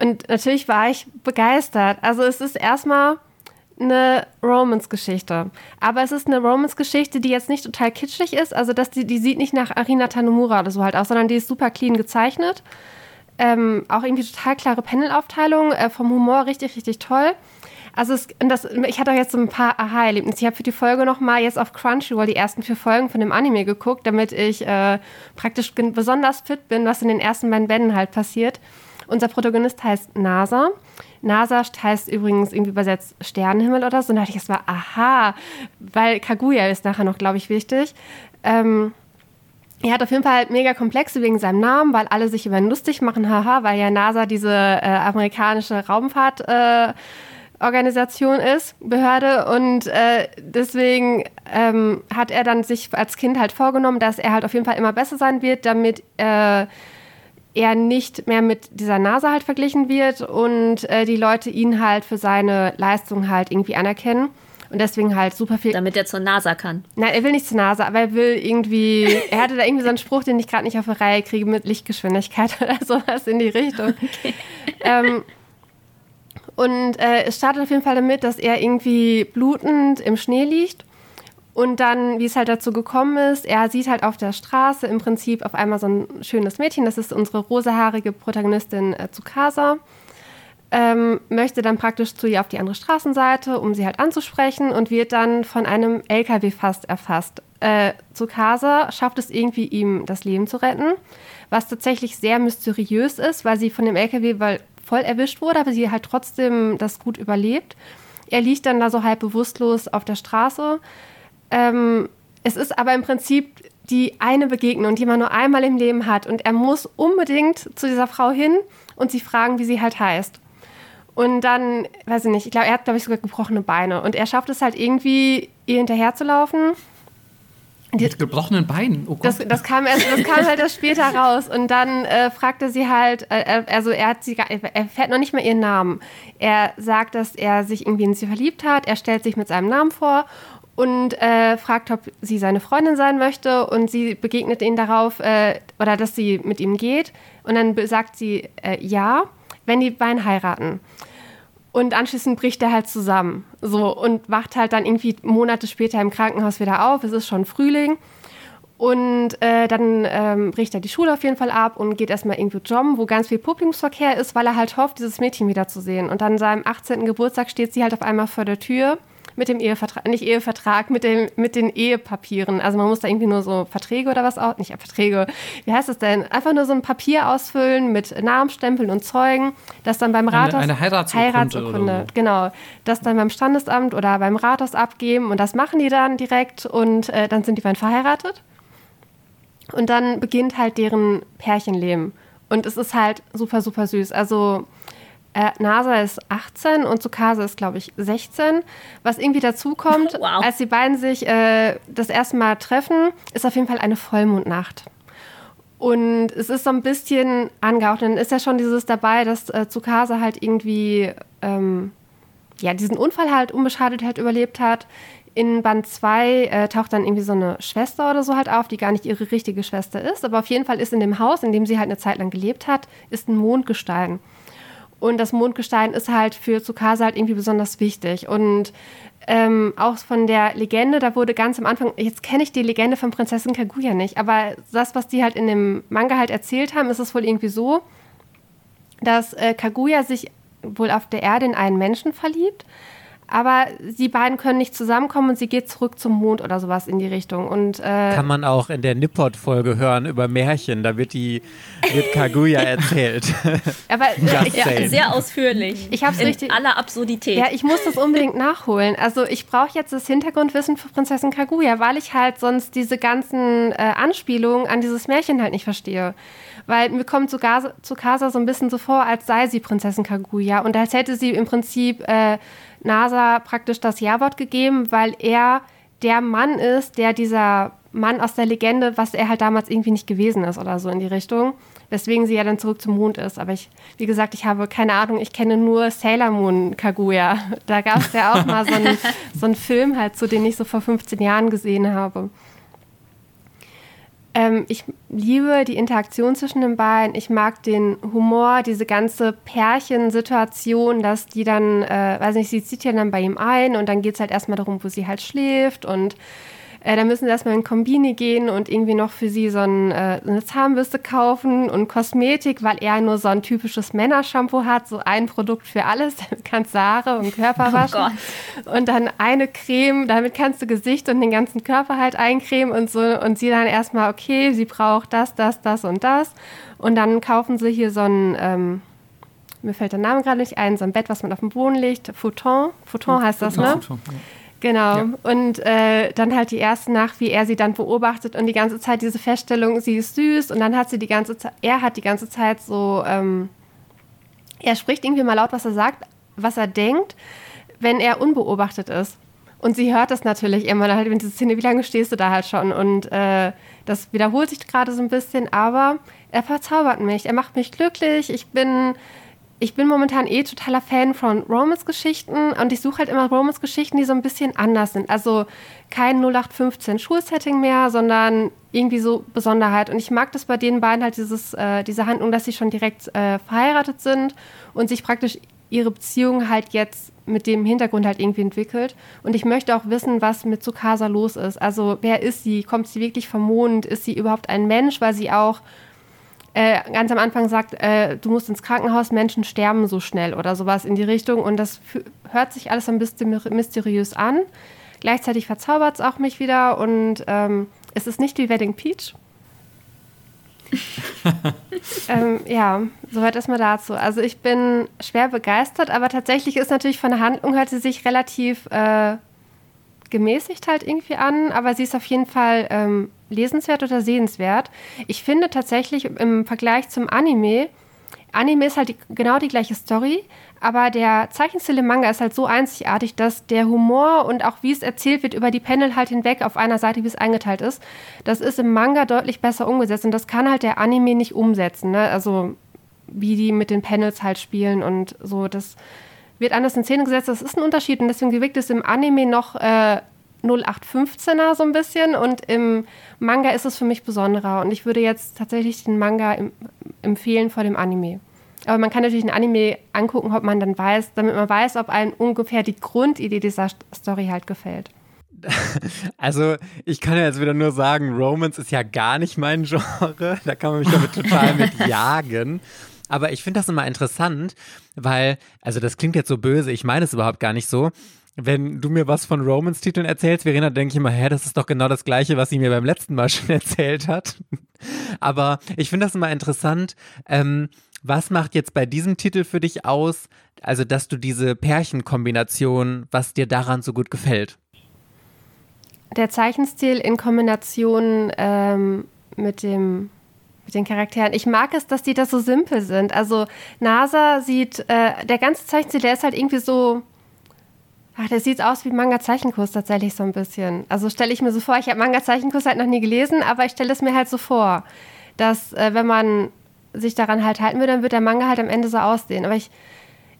[SPEAKER 2] und natürlich war ich begeistert. Also es ist erstmal eine Romance-Geschichte. Aber es ist eine Romance-Geschichte, die jetzt nicht total kitschig ist. Also dass die, die sieht nicht nach Arina Tanomura oder so halt aus, sondern die ist super clean gezeichnet. Ähm, auch irgendwie total klare Panelaufteilung, äh, vom Humor richtig, richtig toll. Also es, das, ich hatte auch jetzt so ein paar Aha-Erlebnisse. Ich habe für die Folge nochmal jetzt auf Crunchyroll die ersten vier Folgen von dem Anime geguckt, damit ich äh, praktisch besonders fit bin, was in den ersten beiden Bänden halt passiert. Unser Protagonist heißt NASA. NASA heißt übrigens irgendwie übersetzt Sternenhimmel oder so. Und da dachte ich erstmal, aha, weil Kaguya ist nachher noch, glaube ich, wichtig. Ähm, er hat auf jeden Fall halt mega Komplexe wegen seinem Namen, weil alle sich über ihn lustig machen, haha, weil ja NASA diese äh, amerikanische Raumfahrtorganisation äh, ist, Behörde. Und äh, deswegen ähm, hat er dann sich als Kind halt vorgenommen, dass er halt auf jeden Fall immer besser sein wird, damit äh, er nicht mehr mit dieser NASA halt verglichen wird und äh, die Leute ihn halt für seine Leistung halt irgendwie anerkennen. Und deswegen halt super viel.
[SPEAKER 4] Damit er zur NASA kann.
[SPEAKER 2] Nein, er will nicht zur NASA, aber er will irgendwie. er hatte da irgendwie so einen Spruch, den ich gerade nicht auf der Reihe kriege, mit Lichtgeschwindigkeit oder sowas in die Richtung. Okay. Ähm, und äh, es startet auf jeden Fall damit, dass er irgendwie blutend im Schnee liegt. Und dann, wie es halt dazu gekommen ist, er sieht halt auf der Straße im Prinzip auf einmal so ein schönes Mädchen. Das ist unsere rosahaarige Protagonistin äh, Tsukasa ähm, möchte dann praktisch zu ihr auf die andere Straßenseite, um sie halt anzusprechen und wird dann von einem LKW fast erfasst. Äh, Tsukasa schafft es irgendwie, ihm das Leben zu retten, was tatsächlich sehr mysteriös ist, weil sie von dem LKW voll erwischt wurde, aber sie halt trotzdem das gut überlebt. Er liegt dann da so halb bewusstlos auf der Straße. Ähm, es ist aber im Prinzip die eine Begegnung, die man nur einmal im Leben hat und er muss unbedingt zu dieser Frau hin und sie fragen, wie sie halt heißt. Und dann, weiß ich nicht, ich glaube, er hat, glaube ich, sogar gebrochene Beine. Und er schafft es halt irgendwie, ihr hinterherzulaufen.
[SPEAKER 5] Mit gebrochenen Beinen? Oh Gott.
[SPEAKER 2] Das, das, kam erst, das kam halt erst später raus. Und dann äh, fragte sie halt, äh, also er hat sie, er fährt noch nicht mal ihren Namen. Er sagt, dass er sich irgendwie in sie verliebt hat. Er stellt sich mit seinem Namen vor und äh, fragt, ob sie seine Freundin sein möchte. Und sie begegnet ihn darauf, äh, oder dass sie mit ihm geht. Und dann sagt sie äh, ja wenn die beiden heiraten. Und anschließend bricht er halt zusammen. So und wacht halt dann irgendwie Monate später im Krankenhaus wieder auf. Es ist schon Frühling. Und äh, dann ähm, bricht er die Schule auf jeden Fall ab und geht erstmal irgendwo jobben, wo ganz viel Publikumsverkehr ist, weil er halt hofft, dieses Mädchen wiederzusehen. Und an seinem 18. Geburtstag steht sie halt auf einmal vor der Tür mit dem Ehevertrag, nicht Ehevertrag, mit, dem, mit den Ehepapieren. Also man muss da irgendwie nur so Verträge oder was auch, nicht Verträge, wie heißt es denn? Einfach nur so ein Papier ausfüllen mit Namenstempeln und Zeugen, das dann beim Rathaus...
[SPEAKER 5] Eine, eine Heiratsurkunde. Heiratsurkunde,
[SPEAKER 2] genau. Das dann beim Standesamt oder beim Rathaus abgeben und das machen die dann direkt und äh, dann sind die beiden verheiratet. Und dann beginnt halt deren Pärchenleben. Und es ist halt super, super süß. Also äh, NASA ist 18 und Tsukasa ist, glaube ich, 16. Was irgendwie dazu kommt, wow. als die beiden sich äh, das erste Mal treffen, ist auf jeden Fall eine Vollmondnacht. Und es ist so ein bisschen angehaucht. Dann ist ja schon dieses dabei, dass äh, Tsukasa halt irgendwie ähm, ja, diesen Unfall halt unbeschadet halt überlebt hat. In Band 2 äh, taucht dann irgendwie so eine Schwester oder so halt auf, die gar nicht ihre richtige Schwester ist. Aber auf jeden Fall ist in dem Haus, in dem sie halt eine Zeit lang gelebt hat, ist ein Mondgestein. Und das Mondgestein ist halt für Tsukasa halt irgendwie besonders wichtig. Und ähm, auch von der Legende, da wurde ganz am Anfang, jetzt kenne ich die Legende von Prinzessin Kaguya nicht, aber das, was die halt in dem Manga halt erzählt haben, ist es wohl irgendwie so, dass äh, Kaguya sich wohl auf der Erde in einen Menschen verliebt, aber die beiden können nicht zusammenkommen und sie geht zurück zum Mond oder sowas in die Richtung. Und, äh,
[SPEAKER 1] Kann man auch in der Nippot-Folge hören über Märchen, da wird die wird Kaguya erzählt.
[SPEAKER 2] aber
[SPEAKER 4] Ja,
[SPEAKER 1] saying.
[SPEAKER 4] sehr ausführlich.
[SPEAKER 2] Ich hab's
[SPEAKER 4] in
[SPEAKER 2] richtig-
[SPEAKER 4] aller Absurdität.
[SPEAKER 2] Ja, ich muss das unbedingt nachholen. Also ich brauche jetzt das Hintergrundwissen für Prinzessin Kaguya, weil ich halt sonst diese ganzen äh, Anspielungen an dieses Märchen halt nicht verstehe. Weil mir kommt Tsukasa, Tsukasa so ein bisschen so vor, als sei sie Prinzessin Kaguya und als hätte sie im Prinzip äh, NASA praktisch das Ja-Wort gegeben, weil er der Mann ist, der dieser Mann aus der Legende, was er halt damals irgendwie nicht gewesen ist oder so in die Richtung. Weswegen sie ja dann zurück zum Mond ist. Aber ich, wie gesagt, ich habe keine Ahnung, ich kenne nur Sailor Moon Kaguya. Da gab es ja auch mal so einen, so einen Film halt, zu den ich so vor 15 Jahren gesehen habe. Ähm, ich liebe die Interaktion zwischen den beiden. Ich mag den Humor, diese ganze Pärchensituation, dass die dann, äh, weiß nicht, sie zieht ja dann bei ihm ein und dann geht es halt erstmal darum, wo sie halt schläft und äh, dann müssen sie erstmal in Kombini gehen und irgendwie noch für sie so ein, äh, eine Zahnbürste kaufen und Kosmetik, weil er nur so ein typisches Männershampoo hat, so ein Produkt für alles. Damit kannst du Haare und Körper waschen. und dann eine Creme, damit kannst du Gesicht und den ganzen Körper halt eincremen und so. Und sie dann erstmal, okay, sie braucht das, das, das und das. Und dann kaufen sie hier so ein, ähm, mir fällt der Name gerade nicht ein, so ein Bett, was man auf dem Boden legt. Futon. Futon heißt das, ne? Genau.
[SPEAKER 5] Ja.
[SPEAKER 2] Und äh, dann halt die erste Nacht, wie er sie dann beobachtet und die ganze Zeit diese Feststellung, sie ist süß und dann hat sie die ganze Zeit, er hat die ganze Zeit so, ähm, er spricht irgendwie mal laut, was er sagt, was er denkt, wenn er unbeobachtet ist. Und sie hört das natürlich immer, dann halt in diese Szene, wie lange stehst du da halt schon? Und äh, das wiederholt sich gerade so ein bisschen, aber er verzaubert mich, er macht mich glücklich, ich bin ich bin momentan eh totaler Fan von Romance-Geschichten und ich suche halt immer Romance-Geschichten, die so ein bisschen anders sind. Also kein 0815 Schulsetting mehr, sondern irgendwie so Besonderheit. Und ich mag das bei den beiden halt dieses, äh, diese Handlung, dass sie schon direkt äh, verheiratet sind und sich praktisch ihre Beziehung halt jetzt mit dem Hintergrund halt irgendwie entwickelt. Und ich möchte auch wissen, was mit Tsukasa los ist. Also wer ist sie? Kommt sie wirklich vom Mond? Ist sie überhaupt ein Mensch? Weil sie auch äh, ganz am Anfang sagt, äh, du musst ins Krankenhaus, Menschen sterben so schnell oder sowas in die Richtung. Und das hört sich alles ein bisschen mysteriös an. Gleichzeitig verzaubert es auch mich wieder und ähm, es ist nicht wie Wedding Peach. ähm, ja, soweit erstmal dazu. Also ich bin schwer begeistert, aber tatsächlich ist natürlich von der Handlung hört sie sich relativ äh, gemäßigt halt irgendwie an, aber sie ist auf jeden Fall ähm, lesenswert oder sehenswert. Ich finde tatsächlich im Vergleich zum Anime, Anime ist halt die, genau die gleiche Story, aber der Zeichenstil im Manga ist halt so einzigartig, dass der Humor und auch wie es erzählt wird über die Panel halt hinweg auf einer Seite, wie es eingeteilt ist, das ist im Manga deutlich besser umgesetzt und das kann halt der Anime nicht umsetzen. Ne? Also wie die mit den Panels halt spielen und so, das wird anders in Szene gesetzt. Das ist ein Unterschied und deswegen wirkt es im Anime noch äh, 0815er so ein bisschen und im Manga ist es für mich besonderer und ich würde jetzt tatsächlich den Manga im, empfehlen vor dem Anime. Aber man kann natürlich ein Anime angucken, ob man dann weiß, damit man weiß, ob einem ungefähr die Grundidee dieser Story halt gefällt.
[SPEAKER 1] Also, ich kann ja jetzt wieder nur sagen, Romance ist ja gar nicht mein Genre. Da kann man mich damit total mit jagen. Aber ich finde das immer interessant, weil, also das klingt jetzt so böse, ich meine es überhaupt gar nicht so. Wenn du mir was von Romance-Titeln erzählst, Verena, denke ich immer, hä, das ist doch genau das Gleiche, was sie mir beim letzten Mal schon erzählt hat. Aber ich finde das immer interessant. Ähm, was macht jetzt bei diesem Titel für dich aus, also dass du diese Pärchenkombination, was dir daran so gut gefällt?
[SPEAKER 2] Der Zeichenstil in Kombination ähm, mit dem mit den Charakteren. Ich mag es, dass die da so simpel sind. Also NASA sieht, äh, der ganze Zeichenstil, der ist halt irgendwie so, ach, der sieht aus wie Manga-Zeichenkurs tatsächlich so ein bisschen. Also stelle ich mir so vor, ich habe Manga-Zeichenkurs halt noch nie gelesen, aber ich stelle es mir halt so vor, dass äh, wenn man sich daran halt halten würde, dann wird der Manga halt am Ende so aussehen. Aber ich,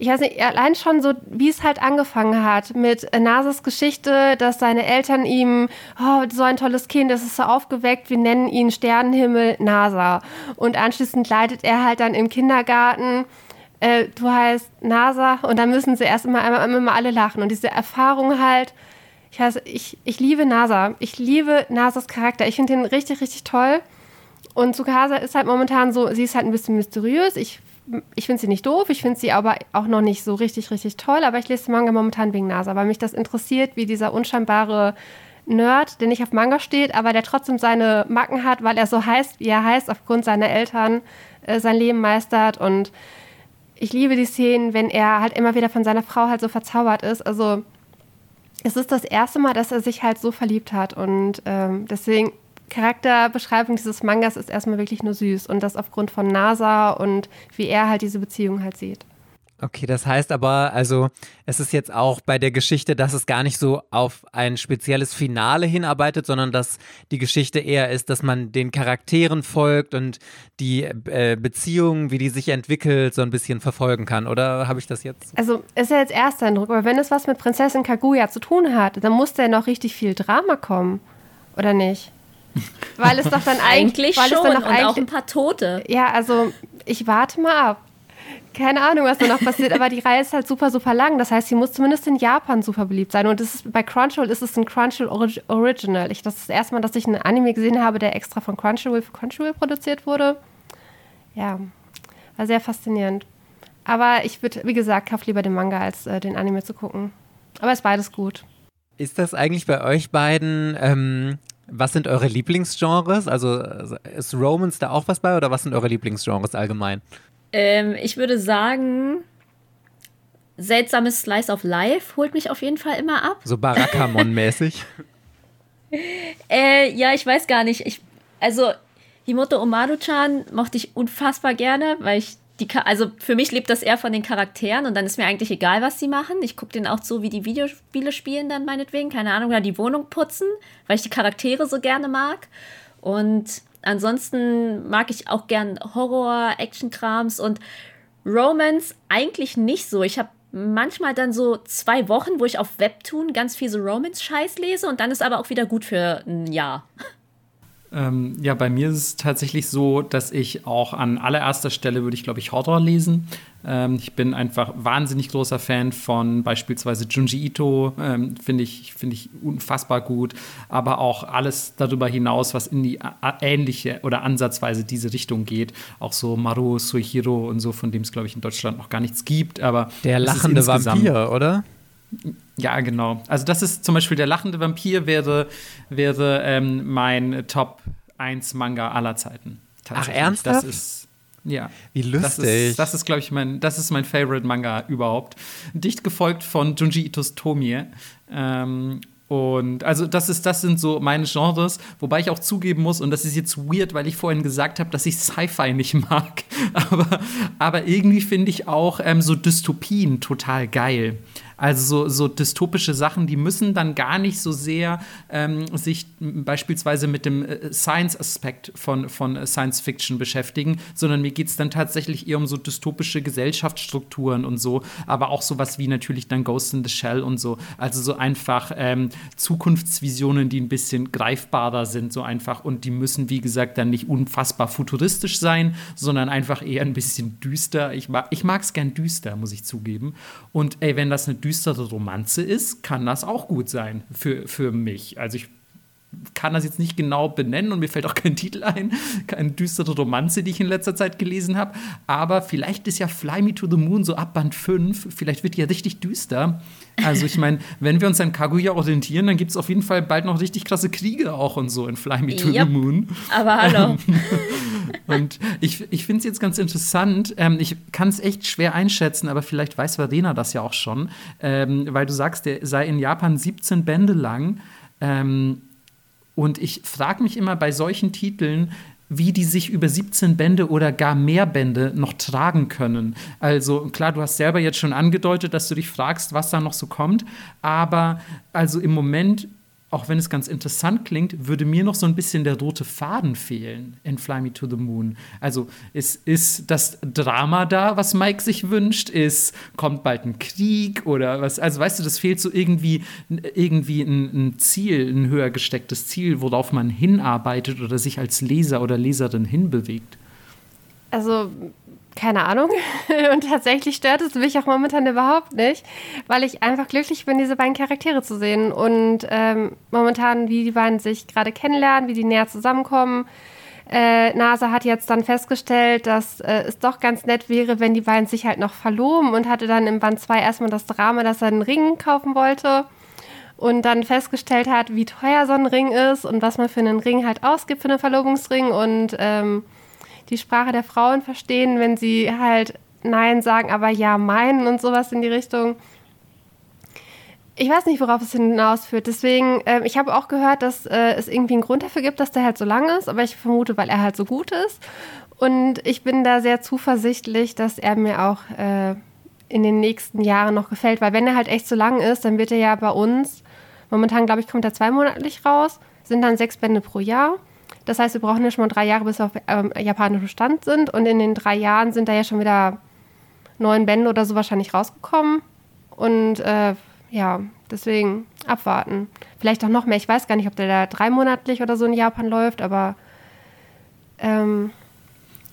[SPEAKER 2] ich weiß nicht, allein schon so, wie es halt angefangen hat mit äh, Nasas Geschichte, dass seine Eltern ihm, oh, so ein tolles Kind, das ist so aufgeweckt, wir nennen ihn Sternenhimmel NASA. Und anschließend leidet er halt dann im Kindergarten, äh, du heißt NASA und dann müssen sie erst immer, immer, immer alle lachen. Und diese Erfahrung halt, ich weiß, ich, ich liebe NASA. Ich liebe Nasas Charakter. Ich finde den richtig, richtig toll. Und Tsukasa ist halt momentan so, sie ist halt ein bisschen mysteriös. Ich ich finde sie nicht doof, ich finde sie aber auch noch nicht so richtig, richtig toll, aber ich lese den Manga momentan wegen Nasa, weil mich das interessiert, wie dieser unscheinbare Nerd, der nicht auf Manga steht, aber der trotzdem seine Macken hat, weil er so heißt, wie er heißt, aufgrund seiner Eltern äh, sein Leben meistert und ich liebe die Szenen, wenn er halt immer wieder von seiner Frau halt so verzaubert ist. Also es ist das erste Mal, dass er sich halt so verliebt hat und ähm, deswegen Charakterbeschreibung dieses Mangas ist erstmal wirklich nur süß und das aufgrund von NASA und wie er halt diese Beziehung halt sieht.
[SPEAKER 1] Okay, das heißt aber, also es ist jetzt auch bei der Geschichte, dass es gar nicht so auf ein spezielles Finale hinarbeitet, sondern dass die Geschichte eher ist, dass man den Charakteren folgt und die äh, Beziehungen, wie die sich entwickelt, so ein bisschen verfolgen kann. Oder habe ich das jetzt?
[SPEAKER 2] Also ist ja jetzt erster Eindruck, aber wenn es was mit Prinzessin Kaguya zu tun hat, dann muss da ja noch richtig viel Drama kommen, oder nicht? Weil es doch dann
[SPEAKER 4] eigentlich,
[SPEAKER 2] eigentlich
[SPEAKER 4] schon
[SPEAKER 2] dann
[SPEAKER 4] und auch ein paar Tote.
[SPEAKER 2] Ja, also ich warte mal ab. Keine Ahnung, was da noch passiert, aber die Reihe ist halt super, super lang. Das heißt, sie muss zumindest in Japan super beliebt sein. Und ist, bei Crunchyroll ist es ein Crunchyroll Original. Ich, das ist das erste Mal, dass ich einen Anime gesehen habe, der extra von Crunchyroll für Crunchyroll produziert wurde. Ja, war sehr faszinierend. Aber ich würde, wie gesagt, kauf lieber den Manga, als äh, den Anime zu gucken. Aber ist beides gut.
[SPEAKER 1] Ist das eigentlich bei euch beiden ähm, was sind eure Lieblingsgenres? Also ist Romans da auch was bei oder was sind eure Lieblingsgenres allgemein?
[SPEAKER 4] Ähm, ich würde sagen, seltsames Slice of Life holt mich auf jeden Fall immer ab.
[SPEAKER 1] So Barakamon-mäßig?
[SPEAKER 4] äh, ja, ich weiß gar nicht. Ich, also Himoto Omaru-chan mochte ich unfassbar gerne, weil ich die, also für mich lebt das eher von den Charakteren und dann ist mir eigentlich egal, was sie machen. Ich gucke den auch so, wie die Videospiele spielen dann meinetwegen, keine Ahnung, oder die Wohnung putzen, weil ich die Charaktere so gerne mag. Und ansonsten mag ich auch gern Horror, Action-Krams und Romance eigentlich nicht so. Ich habe manchmal dann so zwei Wochen, wo ich auf Webtoon ganz viel so Romance-Scheiß lese und dann ist aber auch wieder gut für ein Jahr.
[SPEAKER 5] Ähm, ja, bei mir ist es tatsächlich so, dass ich auch an allererster Stelle würde ich, glaube ich, Horror lesen. Ähm, ich bin einfach wahnsinnig großer Fan von beispielsweise Junji Ito, ähm, finde ich, find ich unfassbar gut. Aber auch alles darüber hinaus, was in die ähnliche oder ansatzweise diese Richtung geht. Auch so Maru Suihiro und so, von dem es, glaube ich, in Deutschland noch gar nichts gibt. Aber
[SPEAKER 1] der lachende Vampir, oder?
[SPEAKER 5] Ja, genau. Also das ist zum Beispiel der lachende Vampir wäre, wäre ähm, mein Top 1 Manga aller Zeiten.
[SPEAKER 1] Ach, ernsthaft?
[SPEAKER 5] Das ist, ja.
[SPEAKER 1] Wie lustig.
[SPEAKER 5] Das ist, das ist glaube ich, mein, das ist mein Favorite Manga überhaupt. Dicht gefolgt von Junji Itos Tomie. Ähm, und also das ist, das sind so meine Genres, wobei ich auch zugeben muss, und das ist jetzt weird, weil ich vorhin gesagt habe, dass ich Sci-Fi nicht mag. Aber, aber irgendwie finde ich auch ähm, so Dystopien total geil. Also so, so dystopische Sachen, die müssen dann gar nicht so sehr ähm, sich beispielsweise mit dem äh, Science-Aspekt von, von Science Fiction beschäftigen, sondern mir geht es dann tatsächlich eher um so dystopische Gesellschaftsstrukturen und so, aber auch sowas wie natürlich dann Ghost in the Shell und so. Also so einfach ähm, Zukunftsvisionen, die ein bisschen greifbarer sind, so einfach. Und die müssen, wie gesagt, dann nicht unfassbar futuristisch sein, sondern einfach eher ein bisschen düster. Ich mag es gern düster, muss ich zugeben. Und ey, wenn das eine düstere Romanze ist, kann das auch gut sein für, für mich. Also ich kann das jetzt nicht genau benennen und mir fällt auch kein Titel ein, keine düstere Romanze, die ich in letzter Zeit gelesen habe. Aber vielleicht ist ja Fly Me to the Moon so ab Band 5, vielleicht wird die ja richtig düster. Also ich meine, wenn wir uns an Kaguya orientieren, dann gibt es auf jeden Fall bald noch richtig krasse Kriege auch und so in Fly Me to yep. the Moon.
[SPEAKER 4] Aber hallo.
[SPEAKER 5] und ich, ich finde es jetzt ganz interessant. Ähm, ich kann es echt schwer einschätzen, aber vielleicht weiß Verena das ja auch schon, ähm, weil du sagst, der sei in Japan 17 Bände lang. Ähm, und ich frage mich immer bei solchen Titeln, wie die sich über 17 Bände oder gar mehr Bände noch tragen können. Also klar, du hast selber jetzt schon angedeutet, dass du dich fragst, was da noch so kommt, aber also im Moment auch wenn es ganz interessant klingt, würde mir noch so ein bisschen der rote Faden fehlen in Fly Me to the Moon. Also ist, ist das Drama da, was Mike sich wünscht? Ist, kommt bald ein Krieg oder was? Also weißt du, das fehlt so irgendwie, irgendwie ein, ein Ziel, ein höher gestecktes Ziel, worauf man hinarbeitet oder sich als Leser oder Leserin hinbewegt.
[SPEAKER 2] Also keine Ahnung. Und tatsächlich stört es mich auch momentan überhaupt nicht, weil ich einfach glücklich bin, diese beiden Charaktere zu sehen. Und ähm, momentan, wie die beiden sich gerade kennenlernen, wie die näher zusammenkommen. äh, NASA hat jetzt dann festgestellt, dass äh, es doch ganz nett wäre, wenn die beiden sich halt noch verloben und hatte dann im Band 2 erstmal das Drama, dass er einen Ring kaufen wollte und dann festgestellt hat, wie teuer so ein Ring ist und was man für einen Ring halt ausgibt für einen Verlobungsring und ähm, die Sprache der Frauen verstehen, wenn sie halt Nein sagen, aber ja meinen und sowas in die Richtung ich weiß nicht, worauf es hinausführt. Deswegen, äh, ich habe auch gehört, dass äh, es irgendwie einen Grund dafür gibt, dass der halt so lang ist, aber ich vermute, weil er halt so gut ist. Und ich bin da sehr zuversichtlich, dass er mir auch äh, in den nächsten Jahren noch gefällt, weil wenn er halt echt so lang ist, dann wird er ja bei uns, momentan glaube ich, kommt er zweimonatlich raus, sind dann sechs Bände pro Jahr. Das heißt, wir brauchen ja schon mal drei Jahre, bis wir auf ähm, japanischem Stand sind. Und in den drei Jahren sind da ja schon wieder neun Bände oder so wahrscheinlich rausgekommen. Und äh, ja, deswegen abwarten. Vielleicht auch noch mehr. Ich weiß gar nicht, ob der da dreimonatlich oder so in Japan läuft, aber. Ähm,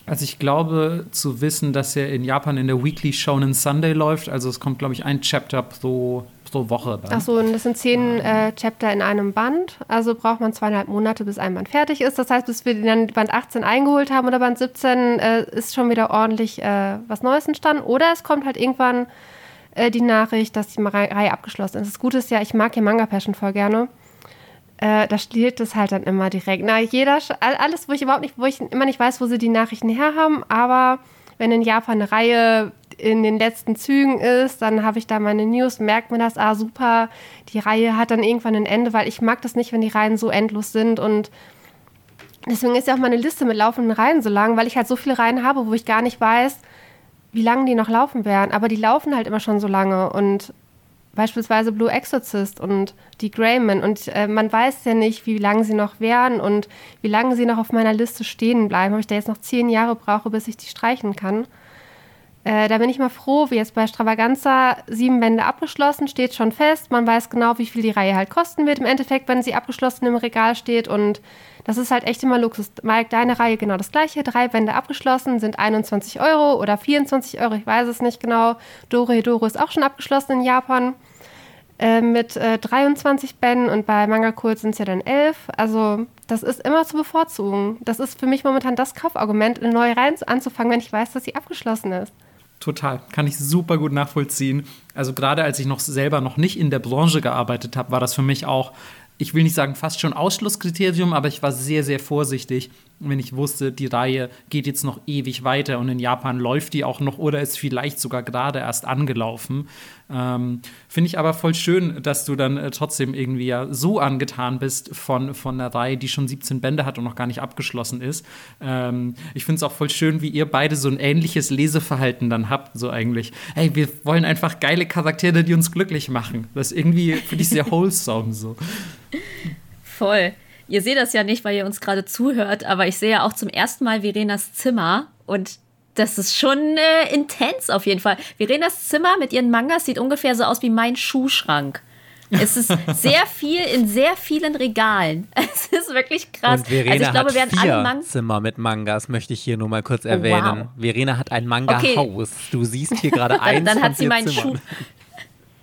[SPEAKER 5] also ich glaube zu wissen, dass er in Japan in der Weekly Shonen Sunday läuft. Also es kommt, glaube ich, ein Chapter pro, pro Woche.
[SPEAKER 2] Dann. Ach so, und das sind zehn äh, Chapter in einem Band. Also braucht man zweieinhalb Monate, bis ein Band fertig ist. Das heißt, bis wir dann Band 18 eingeholt haben oder Band 17, äh, ist schon wieder ordentlich äh, was Neues entstanden. Oder es kommt halt irgendwann äh, die Nachricht, dass die Reihe abgeschlossen ist. Das Gute ist ja, ich mag ja Manga Passion voll gerne. Äh, da steht es halt dann immer direkt. Na, jeder, alles, wo ich überhaupt nicht, wo ich immer nicht weiß, wo sie die Nachrichten herhaben, aber wenn in Japan eine Reihe in den letzten Zügen ist, dann habe ich da meine News, merkt mir das, ah super, die Reihe hat dann irgendwann ein Ende, weil ich mag das nicht, wenn die Reihen so endlos sind und deswegen ist ja auch meine Liste mit laufenden Reihen so lang, weil ich halt so viele Reihen habe, wo ich gar nicht weiß, wie lange die noch laufen werden. Aber die laufen halt immer schon so lange und beispielsweise Blue Exorcist und die Greyman und äh, man weiß ja nicht, wie lange sie noch werden und wie lange sie noch auf meiner Liste stehen bleiben. Ob ich da jetzt noch zehn Jahre brauche, bis ich die streichen kann. Äh, da bin ich mal froh, wie jetzt bei Stravaganza sieben Bände abgeschlossen, steht schon fest. Man weiß genau, wie viel die Reihe halt kosten wird im Endeffekt, wenn sie abgeschlossen im Regal steht und das ist halt echt immer Luxus. Mike, deine Reihe genau das gleiche. Drei Bände abgeschlossen, sind 21 Euro oder 24 Euro, ich weiß es nicht genau. Doro Hedoro ist auch schon abgeschlossen in Japan äh, mit äh, 23 Bänden und bei Manga Cool sind es ja dann 11. Also das ist immer zu bevorzugen. Das ist für mich momentan das Kaufargument, eine neue Reihe anzufangen, wenn ich weiß, dass sie abgeschlossen ist.
[SPEAKER 5] Total, kann ich super gut nachvollziehen. Also gerade als ich noch selber noch nicht in der Branche gearbeitet habe, war das für mich auch ich will nicht sagen fast schon Ausschlusskriterium, aber ich war sehr, sehr vorsichtig, wenn ich wusste, die Reihe geht jetzt noch ewig weiter und in Japan läuft die auch noch oder ist vielleicht sogar gerade erst angelaufen. Ähm, Finde ich aber voll schön, dass du dann äh, trotzdem irgendwie ja so angetan bist von, von einer Reihe, die schon 17 Bände hat und noch gar nicht abgeschlossen ist. Ähm, ich finde es auch voll schön, wie ihr beide so ein ähnliches Leseverhalten dann habt, so eigentlich. Hey, wir wollen einfach geile Charaktere, die uns glücklich machen. Das ist irgendwie, finde ich, sehr wholesome so.
[SPEAKER 4] Voll. Ihr seht das ja nicht, weil ihr uns gerade zuhört, aber ich sehe ja auch zum ersten Mal Verenas Zimmer und das ist schon äh, intens auf jeden Fall. Verenas Zimmer mit ihren Mangas sieht ungefähr so aus wie mein Schuhschrank. Es ist sehr viel in sehr vielen Regalen. Es ist wirklich krass.
[SPEAKER 1] Und Verena also ich glaube, hat vier alle Zimmer mit Mangas, möchte ich hier nur mal kurz erwähnen. Oh, wow. Verena hat ein Manga-Haus. Okay. Du siehst hier gerade eins
[SPEAKER 4] dann, dann
[SPEAKER 1] hat
[SPEAKER 4] sie
[SPEAKER 1] meinen
[SPEAKER 4] Schuh,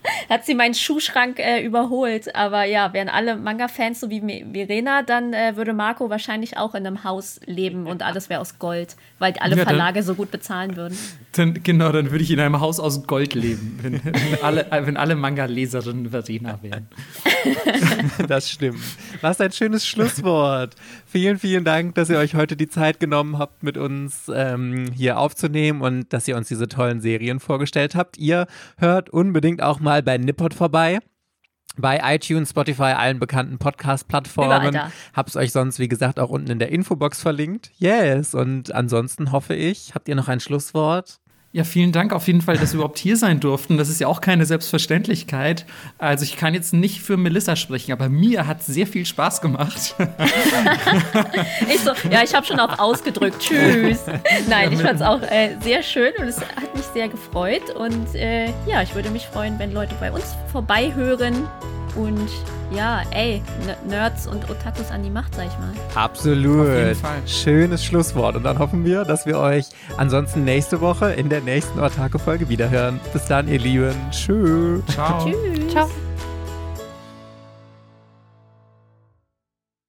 [SPEAKER 4] hat sie meinen Schuhschrank äh, überholt. Aber ja, wären alle Manga-Fans so wie Verena, dann äh, würde Marco wahrscheinlich auch in einem Haus leben und alles wäre aus Gold, weil alle ja, Verlage so gut bezahlen würden.
[SPEAKER 5] Dann, genau, dann würde ich in einem Haus aus Gold leben, wenn, wenn alle, wenn alle Manga-Leserinnen Verena wären.
[SPEAKER 1] das stimmt. Was ein schönes Schlusswort. Vielen, vielen Dank, dass ihr euch heute die Zeit genommen habt, mit uns ähm, hier aufzunehmen und dass ihr uns diese tollen Serien vorgestellt habt. Ihr hört unbedingt auch mal bei Nippot vorbei bei iTunes, Spotify, allen bekannten Podcast-Plattformen. Hab's euch sonst, wie gesagt, auch unten in der Infobox verlinkt. Yes. Und ansonsten hoffe ich, habt ihr noch ein Schlusswort?
[SPEAKER 5] Ja, vielen Dank auf jeden Fall, dass wir überhaupt hier sein durften. Das ist ja auch keine Selbstverständlichkeit. Also ich kann jetzt nicht für Melissa sprechen, aber mir hat sehr viel Spaß gemacht.
[SPEAKER 4] ich so, ja, ich habe schon auch ausgedrückt. Tschüss. Nein, ich fand es auch äh, sehr schön und es hat mich sehr gefreut. Und äh, ja, ich würde mich freuen, wenn Leute bei uns vorbeihören und ja, ey, Nerds und Otakus an die Macht, sag ich mal.
[SPEAKER 1] Absolut. Auf jeden Fall. Schönes Schlusswort. Und dann hoffen wir, dass wir euch ansonsten nächste Woche in der nächsten Otaku-Folge wiederhören. Bis dann, ihr Lieben. Tschüss.
[SPEAKER 5] Ciao.
[SPEAKER 2] Tschüss. Ciao.